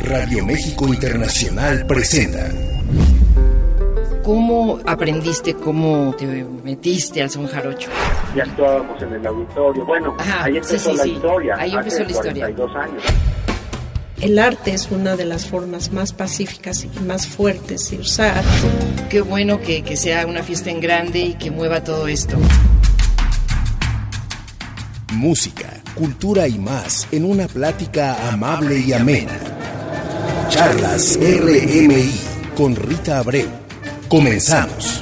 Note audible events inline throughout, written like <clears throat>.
Radio México Internacional presenta. ¿Cómo aprendiste, cómo te metiste al son jarocho? Ya estábamos en el auditorio. Bueno, Ajá, ahí sí, empezó sí, la sí. historia. Ahí empezó hace la historia. 42 años. El arte es una de las formas más pacíficas y más fuertes de usar. Qué bueno que, que sea una fiesta en grande y que mueva todo esto. Música, cultura y más en una plática amable y amena. Charlas RMI con Rita Abreu. Comenzamos.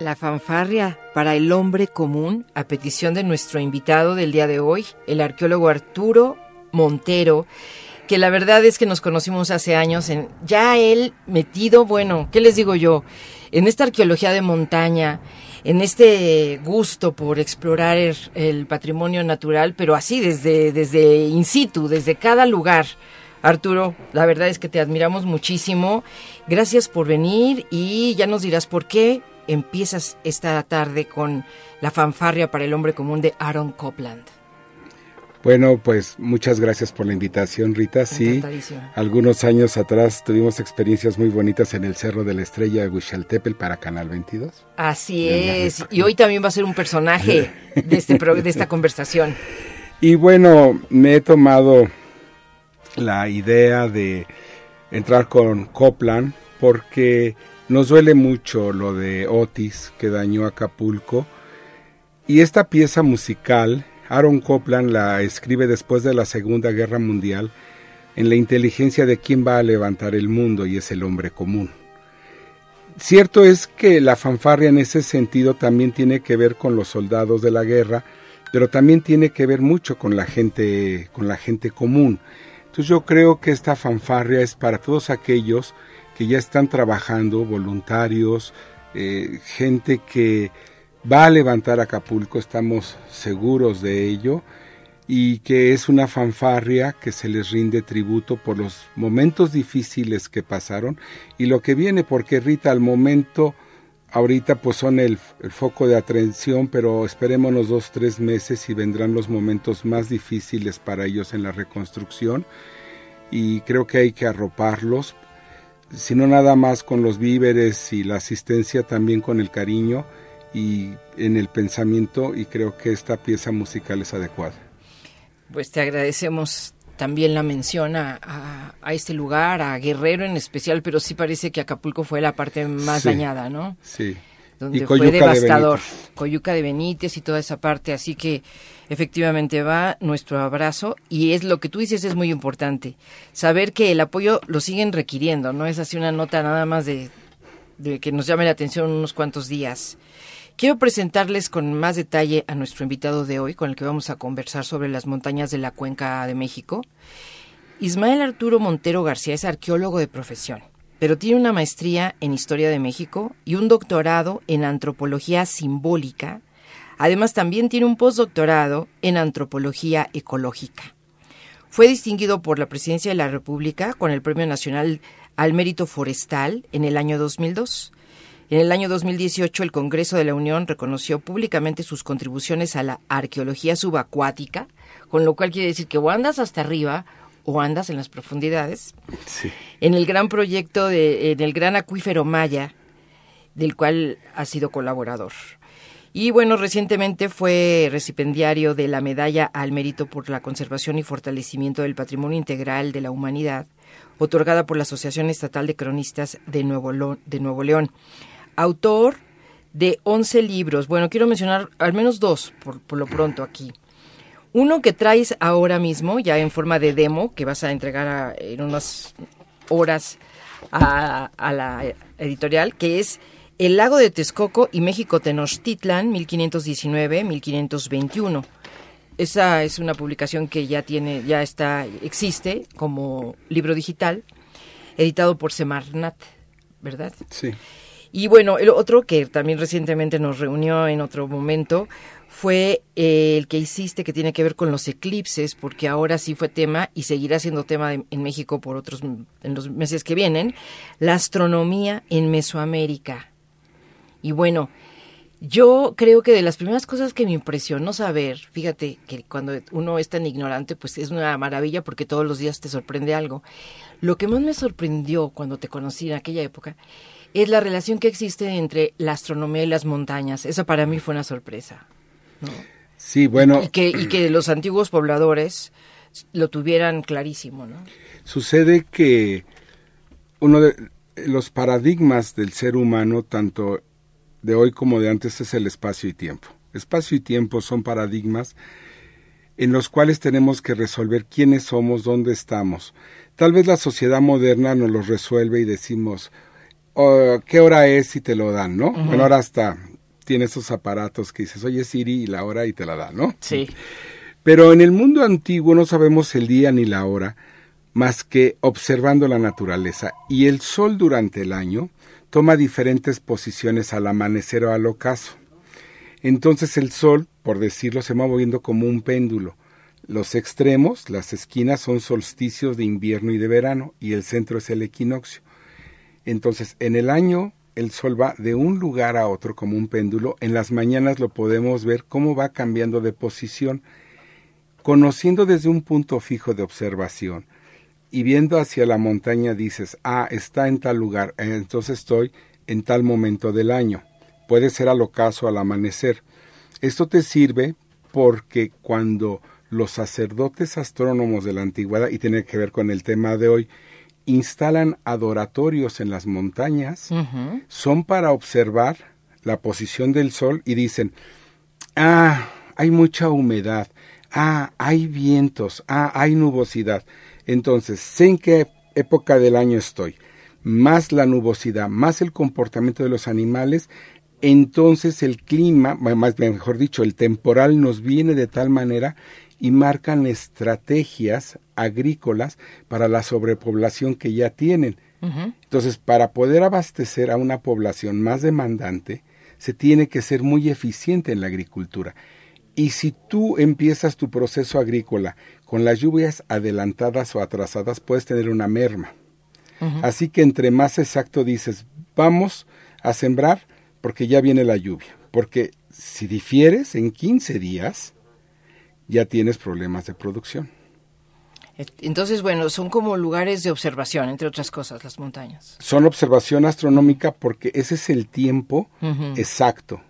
La fanfarria para el hombre común, a petición de nuestro invitado del día de hoy, el arqueólogo Arturo Montero, que la verdad es que nos conocimos hace años, en, ya él metido, bueno, ¿qué les digo yo? En esta arqueología de montaña, en este gusto por explorar el, patrimonio natural, pero así desde, desde in situ, desde cada lugar. Arturo, la verdad es que te admiramos muchísimo. Gracias por venir y ya nos dirás por qué empiezas esta tarde con la fanfarria para el hombre común de Aaron Copland. Bueno, pues muchas gracias por la invitación, Rita. Sí, algunos años atrás tuvimos experiencias muy bonitas en el Cerro de la Estrella de Huixaltepel para Canal 22. Así es. Y hoy también va a ser un personaje de, este pro- de esta conversación. <laughs> Y bueno, me he tomado la idea de entrar con Copland porque nos duele mucho lo de Otis que dañó Acapulco. Y esta pieza musical, Aaron Copland la escribe después de la Segunda Guerra Mundial en la inteligencia de quién va a levantar el mundo y es el hombre común. Cierto es que la fanfarria en ese sentido también tiene que ver con los soldados de la guerra, pero también tiene que ver mucho con la gente, con la gente común. Entonces yo creo que esta fanfarria es para todos aquellos que ya están trabajando, voluntarios, eh, gente que va a levantar Acapulco, estamos seguros de ello, y que es una fanfarria que se les rinde tributo por los momentos difíciles que pasaron y lo que viene, porque Rita, al momento, ahorita pues son el, el foco de atención, pero esperémonos dos, tres meses y vendrán los momentos más difíciles para ellos en la reconstrucción y creo que hay que arroparlos, si no nada más con los víveres y la asistencia, también con el cariño y en el pensamiento y creo que esta pieza musical es adecuada. Pues te agradecemos también la mención a, a- a este lugar, a Guerrero en especial, pero sí parece que Acapulco fue la parte más Sí. dañada, ¿no? Sí. Donde Y fue de devastador. Benítez. Coyuca de Benítez y toda esa parte, así que efectivamente va nuestro abrazo y es lo que tú dices es muy importante, saber que el apoyo lo siguen requiriendo, no es así una nota nada más de, de que nos llame la atención unos cuantos días. Quiero presentarles con más detalle a nuestro invitado de hoy, con el que vamos a conversar sobre las montañas de la Cuenca de México. Ismael Arturo Montero García es arqueólogo de profesión, pero tiene una maestría en Historia de México y un doctorado en Antropología Simbólica, Además, también tiene un postdoctorado en antropología ecológica. Fue distinguido por la Presidencia de la República con el Premio Nacional al Mérito Forestal en el año 2002. En el año 2018, el Congreso de la Unión reconoció públicamente sus contribuciones a la arqueología subacuática, con lo cual quiere decir que o andas hasta arriba o andas en las profundidades. En el gran proyecto, de, en el gran acuífero Maya, del cual ha sido colaborador. Y bueno, recientemente fue recipendiario de la Medalla al Mérito por la Conservación y Fortalecimiento del Patrimonio Integral de la Humanidad, otorgada por la Asociación Estatal de Cronistas de Nuevo, de Nuevo León autor de 11 libros. Bueno, quiero mencionar al menos dos por, lo pronto aquí. Uno que traes ahora mismo, ya en forma de demo, que vas a entregar en unas horas a, la editorial, que es El lago de Texcoco y México Tenochtitlan, 1519-1521. Esa es una publicación que ya tiene, ya está, existe como libro digital, editado por Semarnat, ¿verdad? Sí. Y bueno, el otro que también recientemente nos reunió en otro momento fue eh, el que hiciste que tiene que ver con los eclipses, porque ahora sí fue tema y seguirá siendo tema en México por otros en los meses que vienen, la astronomía en Mesoamérica. Y bueno, yo creo que de las primeras cosas que me impresionó saber, fíjate que cuando uno es tan ignorante, pues es una maravilla porque todos los días te sorprende algo. Lo que más me sorprendió cuando te conocí en aquella época es la relación que existe entre la astronomía y las montañas. Eso para mí fue una sorpresa. Sí, bueno. Y que, y que los antiguos pobladores lo tuvieran clarísimo, ¿no? Sucede que uno de los paradigmas del ser humano, tanto de hoy como de antes, es el espacio y tiempo. Espacio y tiempo son paradigmas en los cuales tenemos que resolver quiénes somos, dónde estamos. Tal vez la sociedad moderna nos los resuelve y decimos, qué hora es y te lo dan, ¿no? Bueno, ahora hasta tiene esos aparatos que dices, oye Siri y la hora y te la dan, ¿no? Sí. Pero en el mundo antiguo no sabemos el día ni la hora más que observando la naturaleza. Y el sol durante el año toma diferentes posiciones al amanecer o al ocaso. Entonces el sol, por decirlo, se va moviendo como un péndulo. Los extremos, las esquinas, son solsticios de invierno y de verano, y el centro es el equinoccio. Entonces, en el año el sol va de un lugar a otro como un péndulo. En las mañanas lo podemos ver cómo va cambiando de posición, conociendo desde un punto fijo de observación y viendo hacia la montaña dices, ah, está en tal lugar, entonces estoy en tal momento del año. Puede ser al ocaso, al amanecer. Esto te sirve porque cuando los sacerdotes astrónomos de la antigüedad, y tiene que ver con el tema de hoy, instalan adoratorios en las montañas, son para observar la posición del sol y dicen, ah, hay mucha humedad, ah, hay vientos, ah, hay nubosidad. Entonces, sé en qué época del año estoy, más la nubosidad, más el comportamiento de los animales, entonces el clima, más mejor dicho, el temporal nos viene de tal manera y marcan estrategias agrícolas para la sobrepoblación que ya tienen. Entonces, para poder abastecer a una población más demandante, se tiene que ser muy eficiente en la agricultura. Y si tú empiezas tu proceso agrícola con las lluvias adelantadas o atrasadas, puedes tener una merma. Así que entre más exacto dices, vamos a sembrar porque ya viene la lluvia. Porque si difieres en 15 días, ya tienes problemas de producción. Entonces, bueno, son como lugares de observación, entre otras cosas, las montañas. Son observación astronómica porque ese es el tiempo exacto.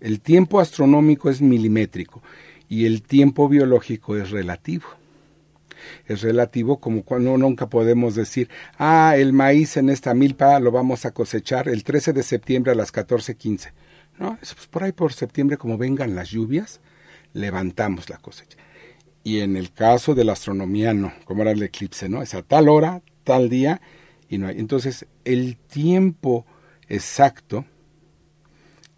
El tiempo astronómico es milimétrico y el tiempo biológico es relativo. Es relativo como cuando nunca podemos decir, ah, el maíz en esta milpa lo vamos a cosechar el 13 de septiembre a las 14.15. No, es pues, por ahí por septiembre como vengan las lluvias, levantamos la cosecha. Y en el caso de la astronomía no, como era el eclipse, ¿no? Es a tal hora, tal día, y no hay. Entonces, el tiempo exacto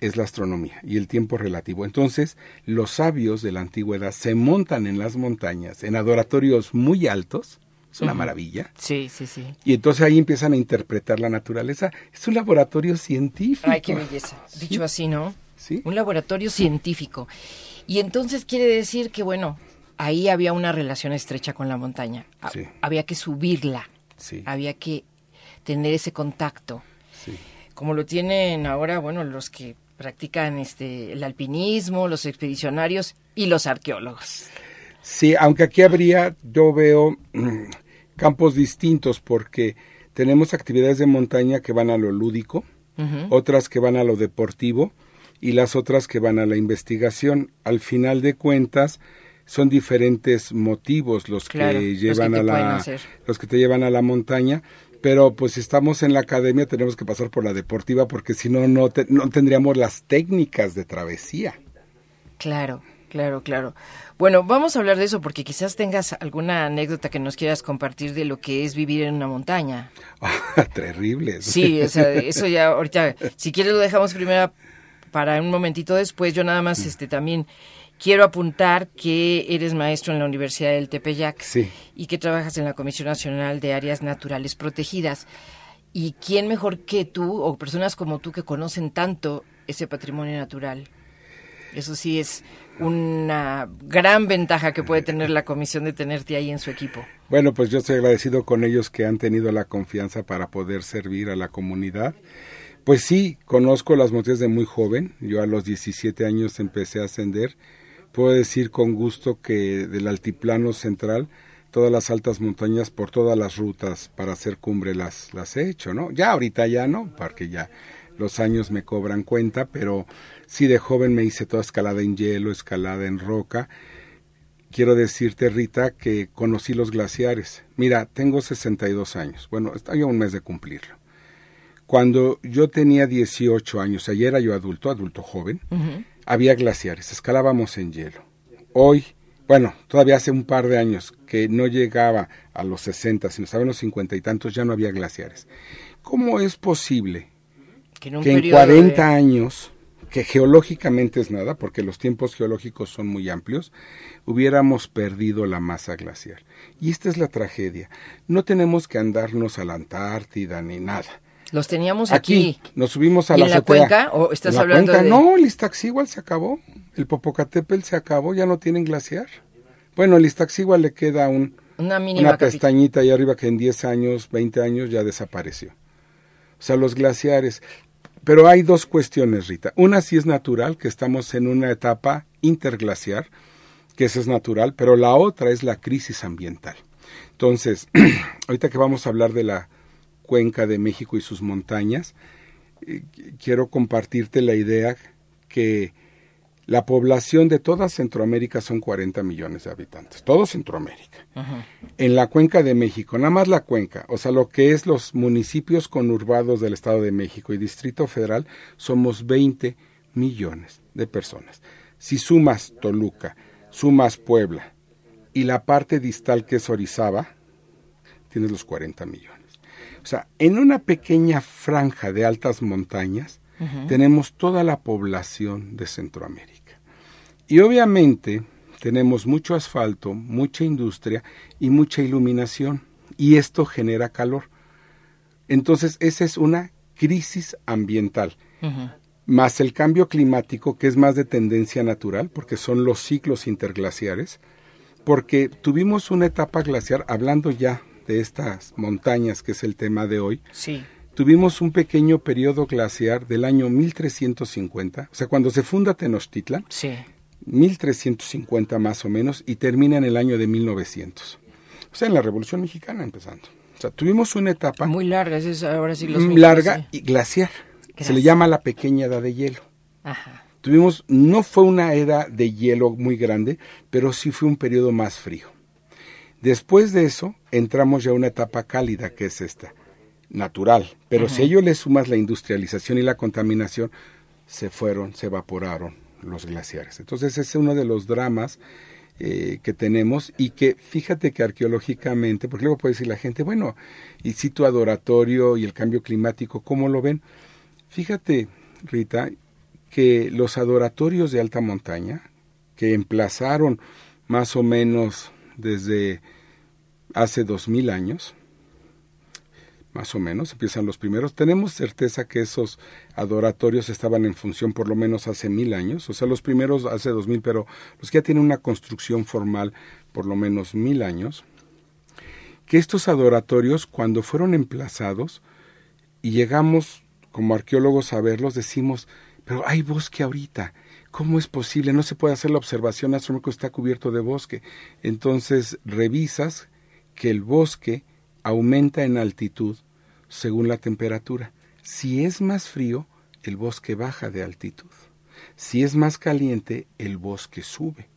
es la astronomía y el tiempo relativo. Entonces, los sabios de la antigüedad se montan en las montañas, en adoratorios muy altos, es una maravilla. Sí, sí, sí. Y entonces ahí empiezan a interpretar la naturaleza. Es un laboratorio científico. Ay, qué belleza. Dicho así, ¿no? ¿sí? Un laboratorio científico. Y entonces quiere decir que, bueno, ahí había una relación estrecha con la montaña. Sí. Había que subirla. Sí. Había que tener ese contacto. Sí. Como lo tienen ahora, bueno, los que practican este el alpinismo, los expedicionarios y los arqueólogos. Sí, aunque aquí habría, yo veo mm, campos distintos porque tenemos actividades de montaña que van a lo lúdico, otras que van a lo deportivo y las otras que van a la investigación. Al final de cuentas, son diferentes motivos los Claro, que los llevan que a la hacer. los que te llevan a la montaña, pero pues si estamos en la academia tenemos que pasar por la deportiva porque si no no, te- no tendríamos las técnicas de travesía. Claro, claro, claro. Bueno, vamos a hablar de eso porque quizás tengas alguna anécdota que nos quieras compartir de lo que es vivir en una montaña. <laughs> Terribles. Sí, o sea, eso ya ahorita, si quieres lo dejamos primero para un momentito después. Yo nada más este también quiero apuntar que eres maestro en la Universidad del Tepeyac Sí. y que trabajas en la Comisión Nacional de Áreas Naturales Protegidas. ¿Y quién mejor que tú o personas como tú que conocen tanto ese patrimonio natural? Eso sí es una gran ventaja que puede tener la comisión de tenerte ahí en su equipo. Bueno, pues yo estoy agradecido con ellos que han tenido la confianza para poder servir a la comunidad. Pues sí, conozco las montañas de muy joven. Yo a los 17 años empecé a ascender. Puedo decir con gusto que del altiplano central, todas las altas montañas por todas las rutas para hacer cumbre las, las he hecho, ¿no? Ya ahorita ya no, porque ya los años me cobran cuenta, pero sí de joven me hice toda escalada en hielo, escalada en roca. Quiero decirte, Rita, que conocí los glaciares. Mira, tengo 62 años. Bueno, estoy un mes de cumplirlo. Cuando yo tenía 18 años, ayer era yo adulto, adulto joven, había glaciares, escalábamos en hielo. Hoy, bueno, todavía hace un par de años que no llegaba a los 60, sino estaba en los 50 y tantos, ya no había glaciares. ¿Cómo es posible Que en que en periodo de- 40 años, que geológicamente es nada, porque los tiempos geológicos son muy amplios, hubiéramos perdido la masa glaciar. Y esta es la tragedia. No tenemos que andarnos a la Antártida ni nada. Los teníamos aquí. Aquí, nos subimos a ¿Y la en la azotea. cuenca? ¿O estás ¿En la hablando cuenca? de- No, el Iztaccíhuatl se acabó. El Popocatépetl se acabó, ya no tienen glaciar. Bueno, el Iztaccíhuatl le queda un, Una mínima una capi- pestañita ahí arriba que en 10 años, 20 años ya desapareció. O sea, los glaciares. Pero hay dos cuestiones, Rita. Una sí es natural, que estamos en una etapa interglaciar, que eso es natural, pero la otra es la crisis ambiental. Entonces, <clears throat> ahorita que vamos a hablar de la cuenca de México y sus montañas, eh, quiero compartirte la idea que la población de toda Centroamérica son 40 millones de habitantes, todo Centroamérica. En la cuenca de México, nada más la cuenca, o sea, lo que es los municipios conurbados del Estado de México y Distrito Federal, somos 20 millones de personas. Si sumas Toluca, sumas Puebla y la parte distal que es Orizaba, tienes los 40 millones. O sea, en una pequeña franja de altas montañas tenemos toda la población de Centroamérica. Y obviamente tenemos mucho asfalto, mucha industria y mucha iluminación. Y esto genera calor. Entonces, esa es una crisis ambiental. Más el cambio climático, que es más de tendencia natural, porque son los ciclos interglaciares, porque tuvimos una etapa glaciar, hablando ya de estas montañas, que es el tema de hoy, Sí. tuvimos un pequeño periodo glaciar del año 1350, o sea, cuando se funda Tenochtitlan, Sí. 1350 más o menos, y termina en el año de 1900. O sea, en la Revolución Mexicana empezando. O sea, tuvimos una etapa Muy largas, es ahora sí los larga sí. y glaciar. Se le llama la pequeña edad de hielo. Ajá. Tuvimos, no fue una era de hielo muy grande, pero sí fue un periodo más frío. Después de eso, entramos ya a una etapa cálida, que es esta, natural. Pero si a ello le sumas la industrialización y la contaminación, se fueron, se evaporaron los glaciares. Entonces ese es uno de los dramas eh, que tenemos y que fíjate que arqueológicamente, porque luego puede decir la gente, bueno, y si tu adoratorio y el cambio climático, ¿cómo lo ven? Fíjate, Rita, que los adoratorios de alta montaña, que emplazaron más o menos desde hace dos mil años, más o menos, empiezan los primeros. Tenemos certeza que esos adoratorios estaban en función por lo menos hace mil años, o sea, los primeros hace dos mil, pero los que ya tienen una construcción formal por lo menos mil años, que estos adoratorios, cuando fueron emplazados y llegamos como arqueólogos a verlos, decimos, pero hay bosque ahorita, ¿cómo es posible? No se puede hacer la observación astronómica, está cubierto de bosque. Entonces revisas que el bosque aumenta en altitud según la temperatura. Si es más frío, el bosque baja de altitud. Si es más caliente, el bosque sube.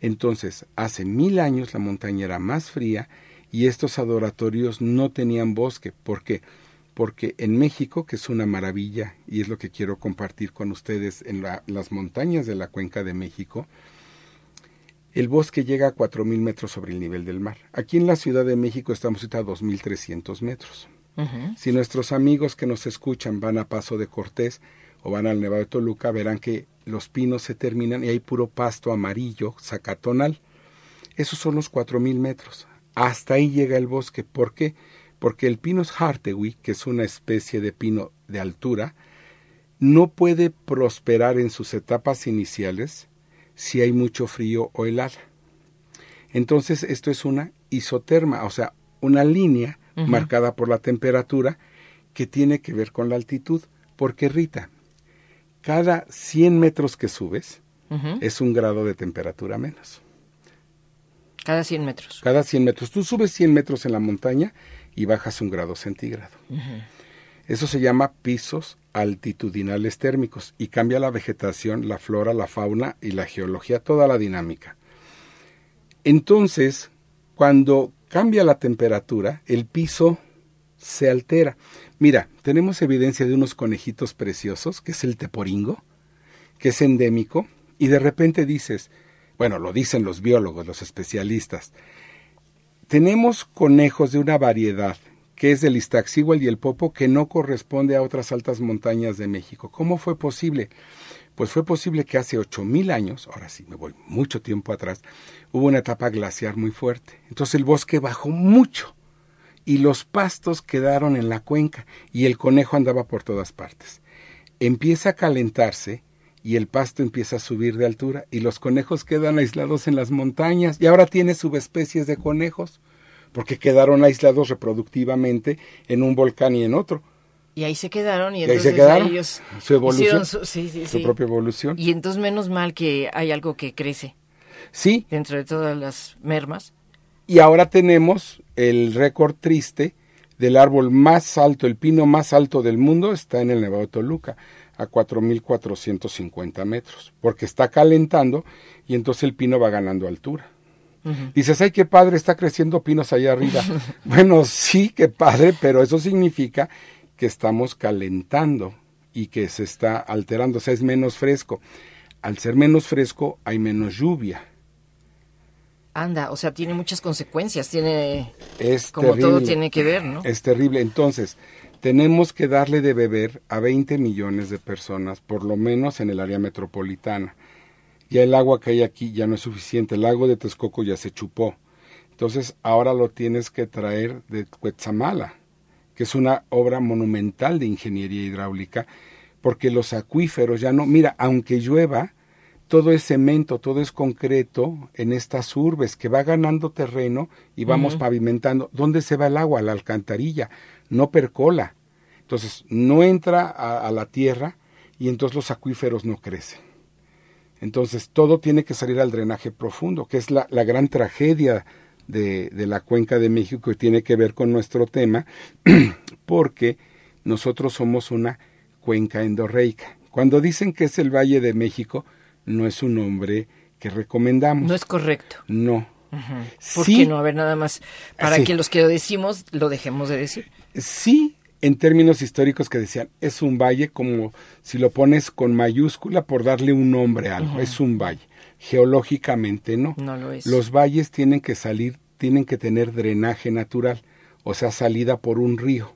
Entonces, hace mil años la montaña era más fría y estos adoratorios no tenían bosque. ¿Por qué? Porque en México, que es una maravilla y es lo que quiero compartir con ustedes en las montañas de la cuenca de México, el bosque llega a 4.000 metros sobre el nivel del mar. Aquí en la Ciudad de México estamos a 2.300 metros. Si nuestros amigos que nos escuchan van a Paso de Cortés o van al Nevado de Toluca, verán que los pinos se terminan y hay puro pasto amarillo, zacatonal. Esos son los 4.000 metros. Hasta ahí llega el bosque. ¿Por qué? Porque el Pinus hartewi, que es una especie de pino de altura, no puede prosperar en sus etapas iniciales si hay mucho frío o helada. Entonces esto es una isoterma, o sea, una línea marcada por la temperatura que tiene que ver con la altitud. Porque Rita, cada 100 metros que subes es un grado de temperatura menos. Cada 100 metros. Cada 100 metros. Tú subes 100 metros en la montaña y bajas un grado centígrado. Eso se llama pisos altitudinales térmicos y cambia la vegetación, la flora, la fauna y la geología, toda la dinámica. Entonces, cuando cambia la temperatura, el piso se altera. Mira, tenemos evidencia de unos conejitos preciosos, que es el teporingo, que es endémico, y de repente dices, bueno, lo dicen los biólogos, los especialistas, tenemos conejos de una variedad que es del Iztaccíhuatl y el Popo, que no corresponde a otras altas montañas de México. ¿Cómo fue posible? Pues fue posible que hace ocho mil años, ahora sí me voy mucho tiempo atrás, hubo una etapa glaciar muy fuerte. Entonces el bosque bajó mucho y los pastos quedaron en la cuenca y el conejo andaba por todas partes. Empieza a calentarse y el pasto empieza a subir de altura y los conejos quedan aislados en las montañas y ahora tiene subespecies de conejos porque quedaron aislados reproductivamente en un volcán y en otro. Y ahí se quedaron y, entonces ahí se quedaron, ellos su evolución, su, sí, sí, su propia evolución. Y entonces menos mal que hay algo que crece. Sí. Dentro de todas las mermas. Y ahora tenemos el récord triste del árbol más alto, el pino más alto del mundo está en el Nevado de Toluca, a 4.450 metros, porque está calentando y entonces el pino va ganando altura. Dices, ay, qué padre, está creciendo pinos allá arriba. <laughs> bueno, sí, qué padre, pero eso significa que estamos calentando y que se está alterando, o sea, es menos fresco. Al ser menos fresco, hay menos lluvia. Anda, o sea, tiene muchas consecuencias, tiene... Es como terrible, todo tiene que ver, ¿no? Es terrible. Entonces, tenemos que darle de beber a 20 millones de personas, por lo menos en el área metropolitana ya el agua que hay aquí ya no es suficiente, el lago de Texcoco ya se chupó. Entonces ahora lo tienes que traer de Cuetzamala, que es una obra monumental de ingeniería hidráulica, porque los acuíferos ya no, mira, aunque llueva, todo es cemento, todo es concreto en estas urbes que va ganando terreno y vamos pavimentando. ¿Dónde se va el agua? A la alcantarilla, no percola. Entonces no entra a la tierra y entonces los acuíferos no crecen. Entonces todo tiene que salir al drenaje profundo, que es la, gran tragedia de, de, la cuenca de México que tiene que ver con nuestro tema, <clears throat> porque nosotros somos una cuenca endorreica. Cuando dicen que es el Valle de México, no es un nombre que recomendamos. No es correcto. No. ¿Por qué no? A ver, nada más, para que los que lo decimos lo dejemos de decir. Sí, en términos históricos que decían, es un valle como si lo pones con mayúscula por darle un nombre a algo, es un valle. Geológicamente no. No lo es. Los valles tienen que salir, tienen que tener drenaje natural, o sea, salida por un río.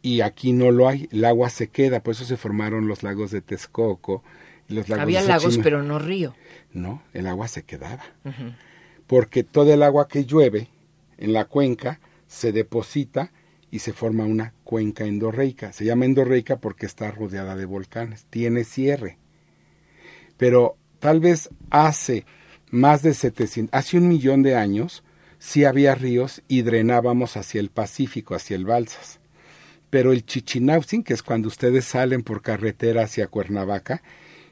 Y aquí no lo hay, el agua se queda, por eso se formaron los lagos de Texcoco. Los lagos Había lagos, pero no río. No, el agua se quedaba. Porque todo el agua que llueve en la cuenca se deposita y se forma una cuenca endorreica. Se llama endorreica porque está rodeada de volcanes, tiene cierre. Pero tal vez hace más de 700, hace un millón de años, sí había ríos y drenábamos hacia el Pacífico, hacia el Balsas. Pero el Chichinautzin, que es cuando ustedes salen por carretera hacia Cuernavaca,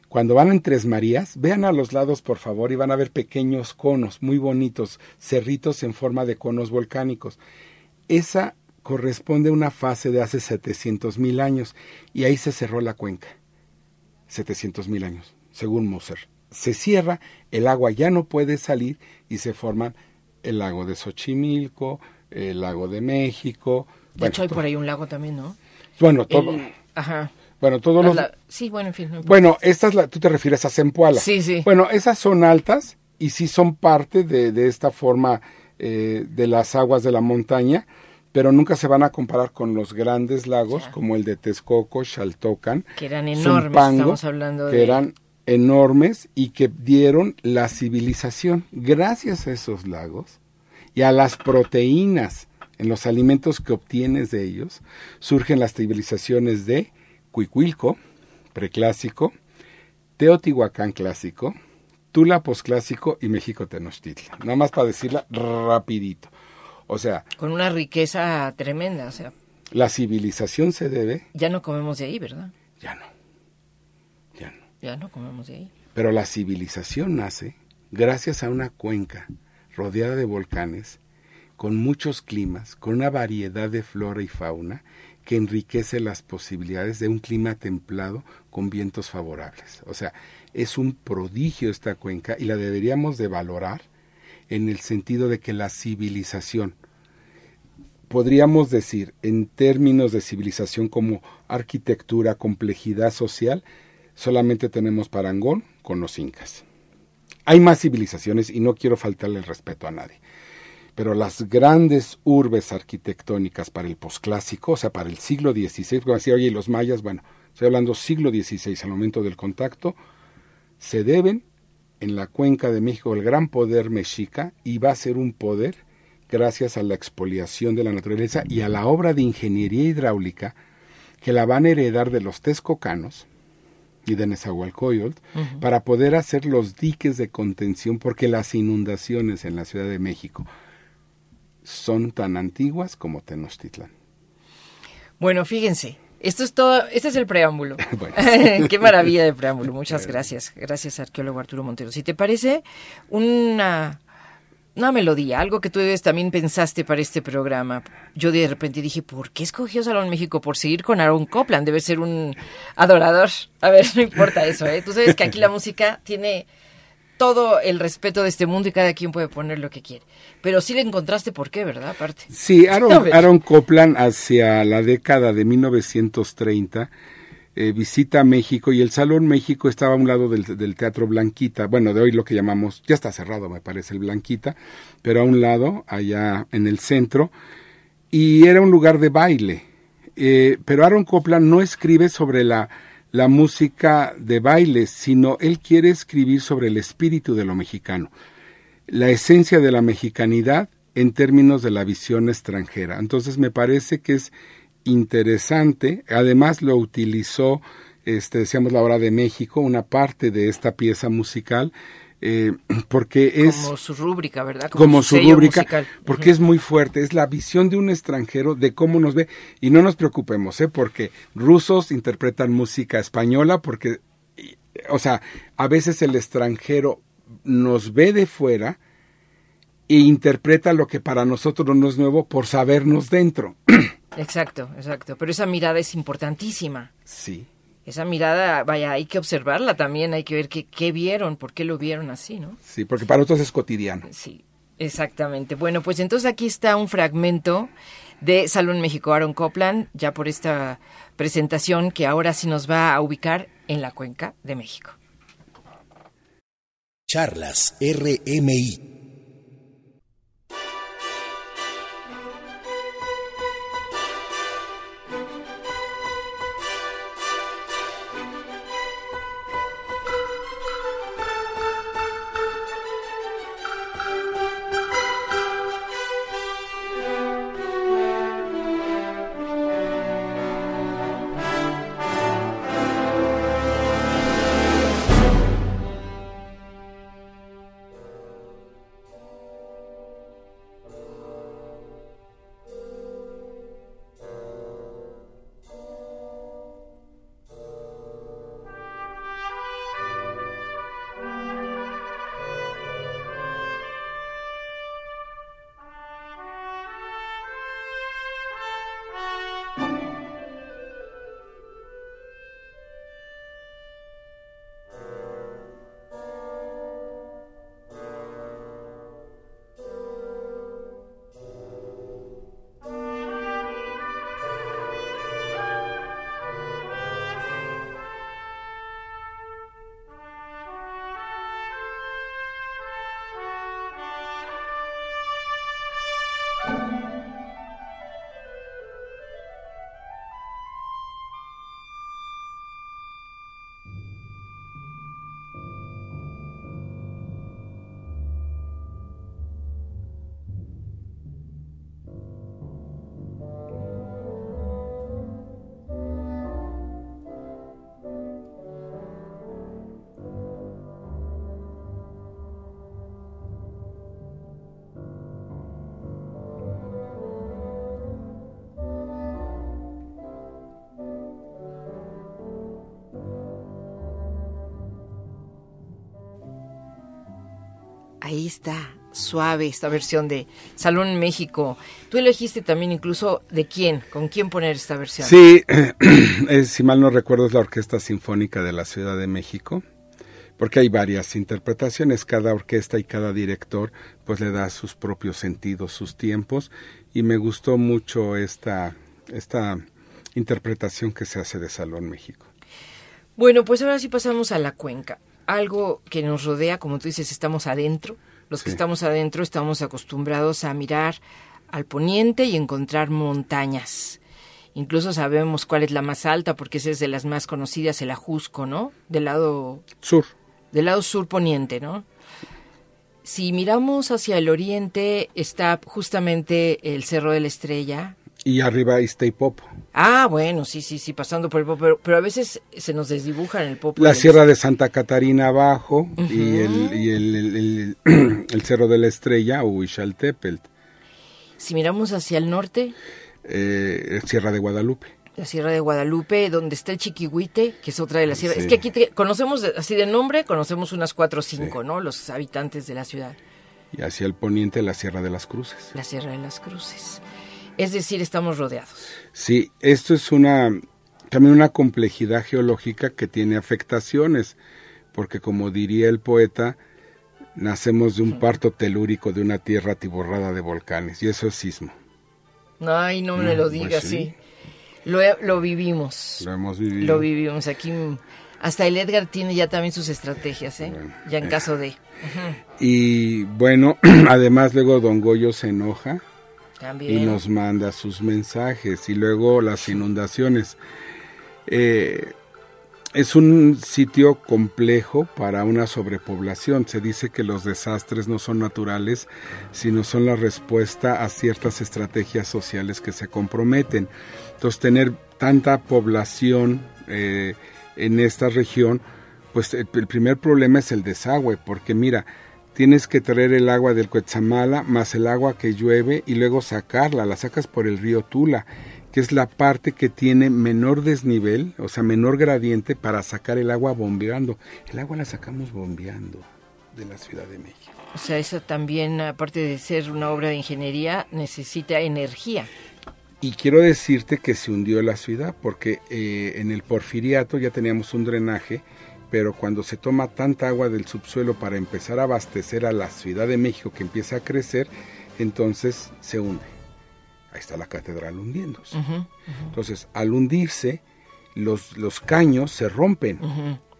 cuando van en Tres Marías, vean a los lados por favor y van a ver pequeños conos muy bonitos, cerritos en forma de conos volcánicos. Esa corresponde a una fase de hace 700 mil años y ahí se cerró la cuenca. 700 mil años, según Moser. Se cierra, el agua ya no puede salir y se forman el lago de Xochimilco, el lago de México. De bueno, hecho, hay por ahí un lago también, ¿no? Bueno, todo. ajá. Bueno, todos los... Sí, bueno, en fin. bueno, estas la... tú te refieres a Zempoala. Sí, sí. Bueno, esas son altas y sí son parte de, de esta forma eh, de las aguas de la montaña, pero nunca se van a comparar con los grandes lagos como el de Texcoco, Xaltocan, que eran enormes, estamos hablando de... que eran enormes y que dieron la civilización. Gracias a esos lagos y a las proteínas en los alimentos que obtienes de ellos, surgen las civilizaciones de Cuicuilco, preclásico, Teotihuacán clásico, Tula posclásico y México Tenochtitlan. Nada más para decirla rapidito. O sea... Con una riqueza tremenda, o sea... La civilización se debe... Ya no comemos de ahí, ¿verdad? Ya no. Ya no. Ya no comemos de ahí. Pero la civilización nace gracias a una cuenca rodeada de volcanes, con muchos climas, con una variedad de flora y fauna, que enriquece las posibilidades de un clima templado con vientos favorables. O sea, es un prodigio esta cuenca y la deberíamos de valorar en el sentido de que la civilización, podríamos decir en términos de civilización como arquitectura, complejidad social, solamente tenemos Parangón con los incas. Hay más civilizaciones y no quiero faltarle el respeto a nadie pero las grandes urbes arquitectónicas para el posclásico, o sea, para el siglo XVI, como decía, oye, los mayas, bueno, estoy hablando siglo XVI, al momento del contacto, se deben en la cuenca de México el gran poder mexica y va a ser un poder gracias a la expoliación de la naturaleza y a la obra de ingeniería hidráulica que la van a heredar de los texcocanos y de Nezahualcóyotl para poder hacer los diques de contención porque las inundaciones en la Ciudad de México son tan antiguas como Tenochtitlan. Bueno, fíjense, esto es todo, este es el preámbulo. <laughs> <laughs> Qué maravilla de preámbulo. Muchas gracias. Gracias, arqueólogo Arturo Montero. Si te parece, una, una melodía, algo que tú también pensaste para este programa. Yo de repente dije, ¿por qué escogió Salón México? Por seguir con Aaron Copland. Debe ser un adorador. A ver, <laughs> no importa eso, ¿eh? Tú sabes que aquí la música tiene todo el respeto de este mundo y cada quien puede poner lo que quiere. Pero sí le encontraste por qué, ¿verdad? Aparte. Sí, Aaron, Copland hacia la década de 1930 eh, visita México y el Salón México estaba a un lado del, Teatro Blanquita, bueno, de hoy lo que llamamos, ya está cerrado me parece el Blanquita, pero a un lado, allá en el centro, y era un lugar de baile. Eh, pero Aaron Copland no escribe sobre la la música de baile, sino él quiere escribir sobre el espíritu de lo mexicano, la esencia de la mexicanidad en términos de la visión extranjera. Entonces me parece que es interesante, además lo utilizó, este, decíamos la hora de México, una parte de esta pieza musical, eh, <clears throat> porque es... Como su rúbrica, ¿verdad? Como, su, rúbrica, porque es muy fuerte, es la visión de un extranjero de cómo nos ve. Y no nos preocupemos, ¿eh? Porque rusos interpretan música española, porque, o sea, a veces el extranjero nos ve de fuera e interpreta lo que para nosotros no es nuevo por sabernos dentro. <clears throat> Exacto, exacto. Pero esa mirada es importantísima. Sí esa mirada, vaya, hay que observarla también, hay que ver qué, qué vieron, por qué lo vieron así, ¿no? Sí, porque para otros es cotidiano. Sí, exactamente. Bueno, pues entonces aquí está un fragmento de Salón México Aaron Copland, ya por esta presentación que ahora sí nos va a ubicar en la cuenca de México. Charlas RMI Ahí está, suave esta versión de Salón México. Tú elegiste también incluso de quién, con quién poner esta versión. Sí, <clears throat> si mal no recuerdo es la Orquesta Sinfónica de la Ciudad de México, porque hay varias interpretaciones, cada orquesta y cada director pues le da sus propios sentidos, sus tiempos, y me gustó mucho esta, esta interpretación que se hace de Salón México. Bueno, pues ahora sí pasamos a la cuenca. Algo que nos rodea, como tú dices, estamos adentro, los que estamos adentro estamos acostumbrados a mirar al poniente y encontrar montañas. Incluso sabemos cuál es la más alta porque esa es de las más conocidas, el Ajusco, ¿no? Del lado sur. Del lado sur poniente, ¿no? Si miramos hacia el oriente está justamente el Cerro de la Estrella, y arriba está Popo. Ah, bueno, sí, sí, sí, pasando por el Popo, pero, a veces se nos desdibuja en el Popo. La Sierra de Santa Catarina abajo y, el, y el, <clears throat> el, Cerro de la Estrella o Huichaltepelt. Si miramos hacia el norte. Eh, Sierra de Guadalupe. La Sierra de Guadalupe, donde está el Chiquihuite, que es otra de las sierras. Es que aquí conocemos, así de nombre, conocemos unas cuatro o cinco, ¿no? Los habitantes de la ciudad. Y hacia el poniente, la Sierra de las Cruces. La Sierra de las Cruces. Es decir, estamos rodeados. Sí, esto es una también una complejidad geológica que tiene afectaciones, porque como diría el poeta, nacemos de un parto telúrico de una tierra atiborrada de volcanes, y eso es sismo. Ay, no me lo pues digas, sí. Lo, lo, vivimos. Lo hemos vivido. Lo vivimos. Aquí hasta el Edgar tiene ya también sus estrategias, ¿eh? ya en caso de. Y bueno, <clears throat> además luego Don Goyo se enoja y nos manda sus mensajes y luego las inundaciones. Eh, es un sitio complejo para una sobrepoblación. Se dice que los desastres no son naturales, sino son la respuesta a ciertas estrategias sociales que se comprometen. Entonces, tener tanta población eh, en esta región, pues el primer problema es el desagüe, porque mira, tienes que traer el agua del Cuetzamala más el agua que llueve y luego sacarla, la sacas por el río Tula, que es la parte que tiene menor desnivel, o sea, menor gradiente para sacar el agua bombeando. El agua la sacamos bombeando de la Ciudad de México. O sea, eso también, aparte de ser una obra de ingeniería, necesita energía. Y quiero decirte que se hundió la ciudad, porque eh, en el porfiriato ya teníamos un drenaje pero cuando se toma tanta agua del subsuelo para empezar a abastecer a la Ciudad de México que empieza a crecer, entonces se hunde. Ahí está la catedral hundiéndose. Entonces, al hundirse, los, los caños se rompen.